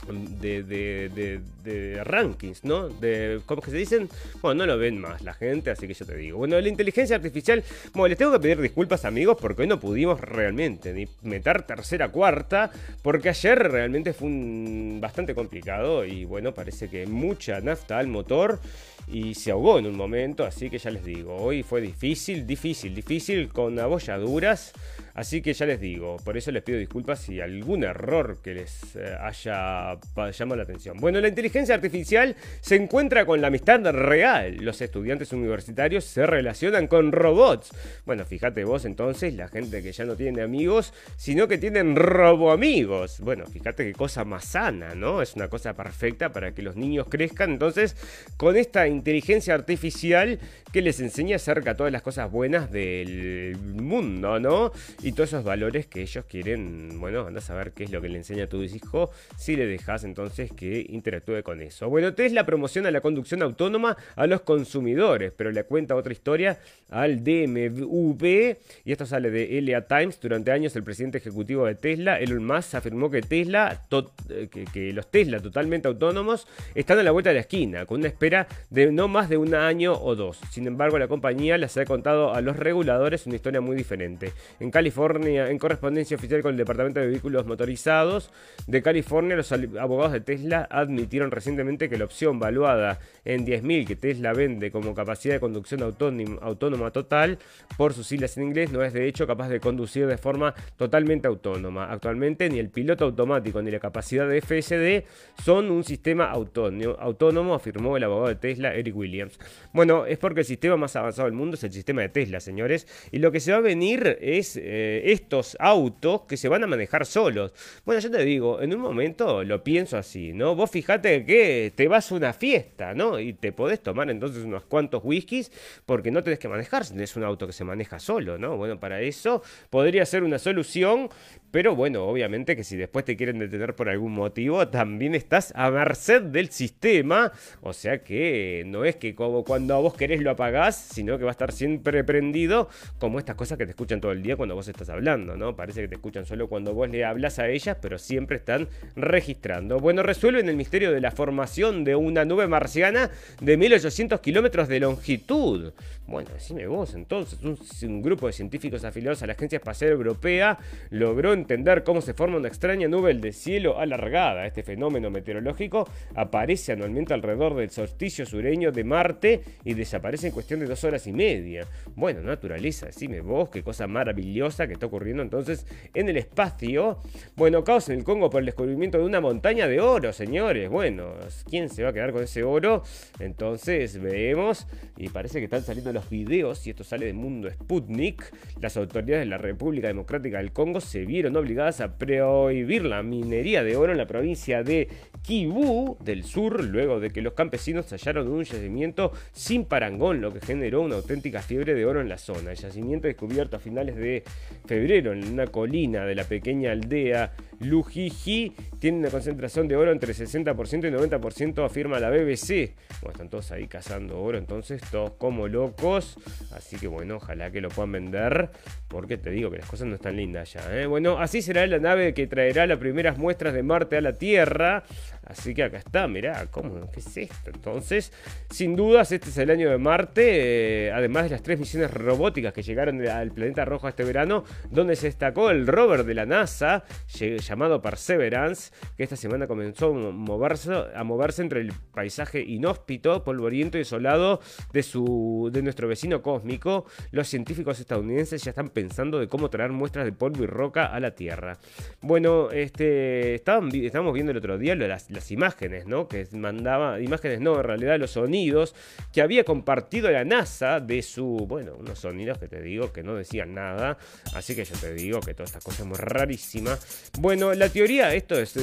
De, de, de, rankings, ¿no? De, ¿Cómo que se dicen? Bueno, no lo ven más la gente, así que yo te digo. Bueno, la inteligencia artificial, bueno, les tengo que pedir disculpas amigos porque hoy no pudimos realmente ni meter tercera, cuarta, porque ayer realmente fue un, bastante complicado y bueno, parece que mucha nafta al motor y se ahogó en un momento, así que ya les digo, hoy fue difícil, difícil, difícil, con abolladuras, así que ya les digo, por eso les pido disculpas si algún error que les eh, haya llamado la atención. Bueno, la inteligencia artificial se encuentra con la amistad real, los estudiantes universitarios se relacionan con robots. Bueno, fíjate vos entonces, la gente que ya no tiene amigos, sino que tienen robo amigos. Bueno, fíjate qué cosa más sana, ¿no? Es una cosa perfecta para que los niños crezcan, entonces con esta inteligencia artificial que les enseña acerca de todas las cosas buenas del mundo, ¿no? Y todos esos valores que ellos quieren, bueno, anda a saber qué es lo que le enseña a tu hijo si le dejas entonces que interactúe con eso. Bueno, Tesla promociona la conducción autónoma a los consumidores, pero le cuenta otra historia al DMV y esto sale de LA Times. Durante años el presidente ejecutivo de Tesla, Elon Musk, afirmó que Tesla, eh, que, que los Tesla totalmente autónomos están a la vuelta de la esquina, con una espera de no más de un año o dos. Sin embargo, la compañía les ha contado a los reguladores una historia muy diferente. En California, en correspondencia oficial con el Departamento de Vehículos Motorizados de California, los abogados de Tesla admitieron recientemente que la opción valuada en 10.000 que Tesla vende como capacidad de conducción autónoma total por sus siglas en inglés no es de hecho capaz de conducir de forma totalmente autónoma. Actualmente ni el piloto automático ni la capacidad de FSD son un sistema autónomo, afirmó el abogado de Tesla Eric Williams. Bueno, es porque el sistema más avanzado del mundo es el sistema de Tesla, señores. Y lo que se va a venir es eh, estos autos que se van a manejar solos. Bueno, yo te digo, en un momento lo pienso así, ¿no? Vos fijate que te vas a una fiesta, ¿no? Y te podés tomar entonces unos cuantos whiskies porque no tenés que manejar, es un auto que se maneja solo, ¿no? Bueno, para eso podría ser una solución, pero bueno, obviamente que si después te quieren detener por algún motivo, también estás a merced del sistema. O sea que no es que como cuando vos querés lo apagás, sino que va a estar siempre prendido, como estas cosas que te escuchan todo el día cuando vos estás hablando, ¿no? Parece que te escuchan solo cuando vos le hablas a ellas, pero siempre están registrando. Bueno, resuelven el misterio de la formación de una nube marciana de 1800 kilómetros de longitud. Bueno, decime vos, entonces, un, un grupo de científicos afiliados a la Agencia Espacial Europea logró entender cómo se forma una extraña nube de cielo alargada. Este fenómeno meteorológico aparece anualmente alrededor del solsticio sureño de Marte y desaparece en cuestión de dos horas y media. Bueno, naturaleza, decime vos, qué cosa maravillosa que está ocurriendo entonces en el espacio. Bueno, caos en el Congo por el descubrimiento de una montaña de oro, señores. Bueno, ¿quién se va a quedar con ese oro? Entonces vemos y parece que están saliendo los videos y esto sale de Mundo Sputnik. Las autoridades de la República Democrática del Congo se vieron obligadas a prohibir la minería de oro en la provincia de Kivu del sur luego de que los campesinos hallaron un yacimiento sin parangón, lo que generó una auténtica fiebre de oro en la zona. El yacimiento descubierto a finales de febrero en una colina de la pequeña aldea Lujiji tiene una concentración de oro entre 60% y 90%, afirma la BBC. Bueno, están todos ahí cazando oro, entonces todos como locos. Así que bueno, ojalá que lo puedan vender, porque te digo que las cosas no están lindas ya. ¿eh? Bueno, así será la nave que traerá las primeras muestras de Marte a la Tierra. Así que acá está, mirá, ¿cómo? ¿Qué es esto? Entonces, sin dudas, este es el año de Marte, eh, además de las tres misiones robóticas que llegaron al planeta rojo este verano, donde se destacó el rover de la NASA, llamado Perseverance, que esta semana comenzó a moverse, entre el paisaje inhóspito, polvoriento y desolado de, su, de nuestro vecino cósmico. Los científicos estadounidenses ya están pensando de cómo traer muestras de polvo y roca a la Tierra. Bueno, este, estábamos viendo el otro día las las imágenes, ¿no? Que mandaba, imágenes no, en realidad los sonidos que había compartido la NASA de su, bueno, unos sonidos que te digo que no decían nada, así que yo te digo que toda esta cosa es muy rarísima. Bueno, la teoría, esto es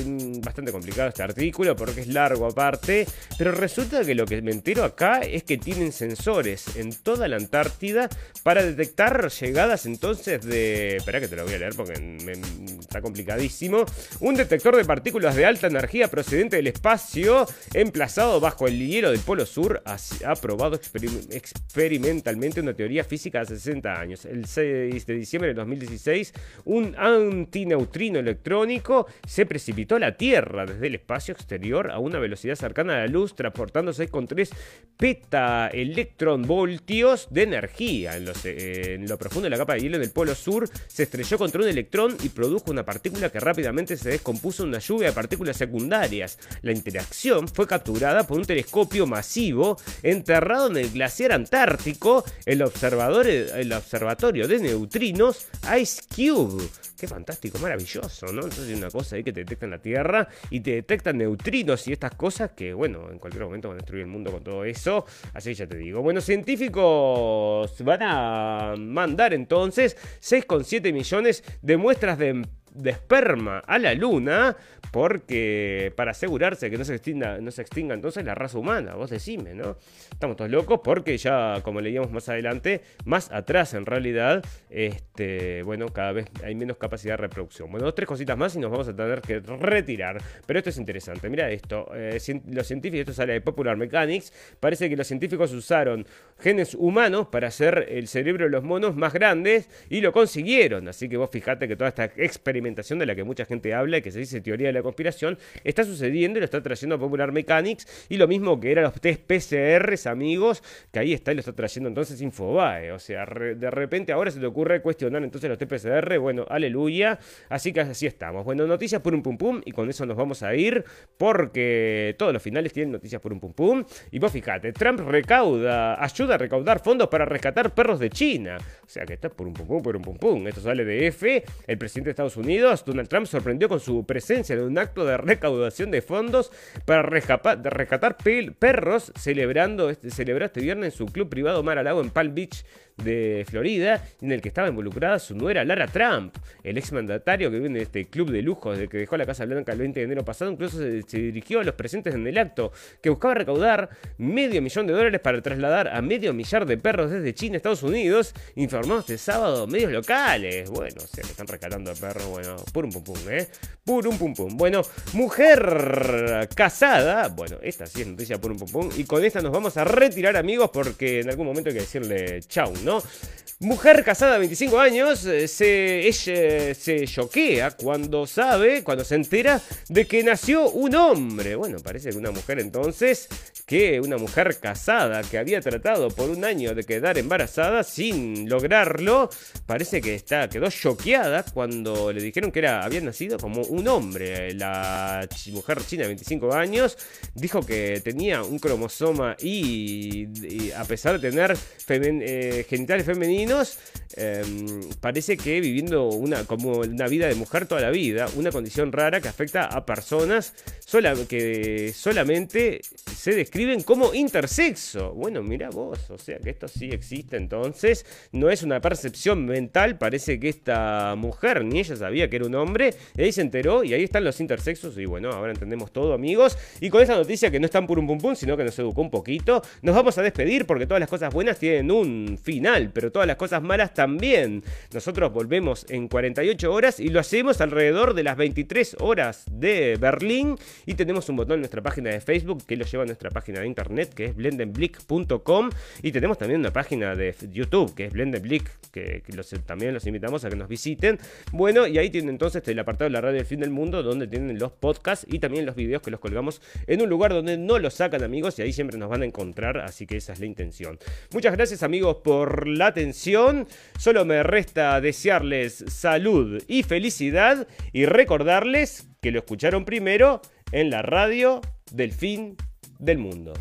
bastante complicado este artículo porque es largo aparte, pero resulta que lo que me entero acá es que tienen sensores en toda la Antártida para detectar llegadas entonces de, espera que te lo voy a leer porque está complicadísimo, un detector de partículas de alta energía procedente del espacio, emplazado bajo el hielo del Polo Sur, ha, probado experimentalmente una teoría física de 60 años. El 6 de diciembre de 2016, un antineutrino electrónico se precipitó a la Tierra desde el espacio exterior a una velocidad cercana a la luz, transportando 6,3 petaelectronvoltios de energía. En, en lo profundo de la capa de hielo del Polo Sur, se estrelló contra un electrón y produjo una partícula que rápidamente se descompuso en una lluvia de partículas secundarias. La interacción fue capturada por un telescopio masivo enterrado en el glaciar antártico, el, observador, el observatorio de neutrinos Ice Cube. Qué fantástico, maravilloso, ¿no? Entonces hay una cosa ahí que te detecta en la Tierra y te detectan neutrinos y estas cosas que, bueno, en cualquier momento van a destruir el mundo con todo eso. Así que ya te digo. Bueno, científicos van a mandar entonces 6,7 millones de muestras de de esperma a la luna porque para asegurarse que no se extinga, no se extinga entonces la raza humana, vos decime, ¿no? Estamos todos locos porque ya, como leíamos más adelante, más atrás en realidad, este, bueno, cada vez hay menos capacidad de reproducción. Bueno, dos, tres cositas más y nos vamos a tener que retirar, pero esto es interesante, mira esto, eh, los científicos, esto sale de Popular Mechanics, parece que los científicos usaron genes humanos para hacer el cerebro de los monos más grandes y lo consiguieron, así que vos fijate que toda esta experimentación de la que mucha gente habla y que se dice teoría de la conspiración, está sucediendo y lo está trayendo Popular Mechanics y lo mismo que eran los test PCRs, amigos, que ahí está y lo está trayendo entonces Infobae. O sea, de repente ahora se te ocurre cuestionar entonces los test PCR, bueno, aleluya. Así que así estamos. Bueno, noticias por un pum pum y con eso nos vamos a ir porque todos los finales tienen noticias por un pum pum. Y vos fíjate, Trump recauda, ayuda a recaudar fondos para rescatar perros de China. O sea que está por un pum pum, por un pum pum. Esto sale de F, el presidente de Estados Unidos Donald Trump sorprendió con su presencia en un acto de recaudación de fondos para rescatar perros, celebrando este, celebró este viernes en su club privado Mar a Lago en Palm Beach, de Florida, en el que estaba involucrada su nuera Lara Trump, el exmandatario que vive en este club de lujo desde que dejó la Casa Blanca el 20 de enero pasado, incluso se, dirigió a los presentes en el acto, que buscaba recaudar medio millón de dólares para trasladar a medio millar de perros desde China a Estados Unidos, informó este sábado medios locales. Bueno, se le están rescatando a perros, bueno, un pum pum, ¿eh? un pum pum. Bueno, mujer casada, bueno, esta sí es noticia un pum pum, y con esta nos vamos a retirar amigos porque en algún momento hay que decirle chau, ¿no? Mujer casada 25 años eh, se, ella, se choquea cuando sabe, cuando se entera de que nació un hombre. Bueno, parece que una mujer entonces, que una mujer casada que había tratado por un año de quedar embarazada sin lograrlo, parece que está, quedó choqueada cuando le dijeron que era, había nacido como un hombre. La mujer china de 25 años dijo que tenía un cromosoma y, a pesar de tener eh, genitales femeninos, Em, parece que viviendo una, como una vida de mujer toda la vida, una condición rara que afecta a personas que solamente se describen como intersexo. Bueno, mira vos, o sea que esto sí existe entonces, no es una percepción mental, parece que esta mujer ni ella sabía que era un hombre, y ahí se enteró y ahí están los intersexos y bueno, ahora entendemos todo amigos, y con esa noticia que no están por un pum pum, sino que nos educó un poquito, nos vamos a despedir porque todas las cosas buenas tienen un pero todas las cosas malas también. Nosotros volvemos en 48 horas y lo hacemos alrededor de las 23 horas de Berlín. Y tenemos un botón en nuestra página de Facebook que lo lleva a nuestra página de internet que es blendenblick.com. Y tenemos también una página de YouTube que es blendenblick, que, también los invitamos a que nos visiten. Bueno, y ahí tienen entonces el apartado de la radio del fin del mundo donde tienen los podcasts y también los videos que los colgamos en un lugar donde no los sacan amigos y ahí siempre nos van a encontrar. Así que esa es la intención. Muchas gracias amigos la atención. Solo me resta desearles salud y felicidad y recordarles que lo escucharon primero en la radio del fin del mundo.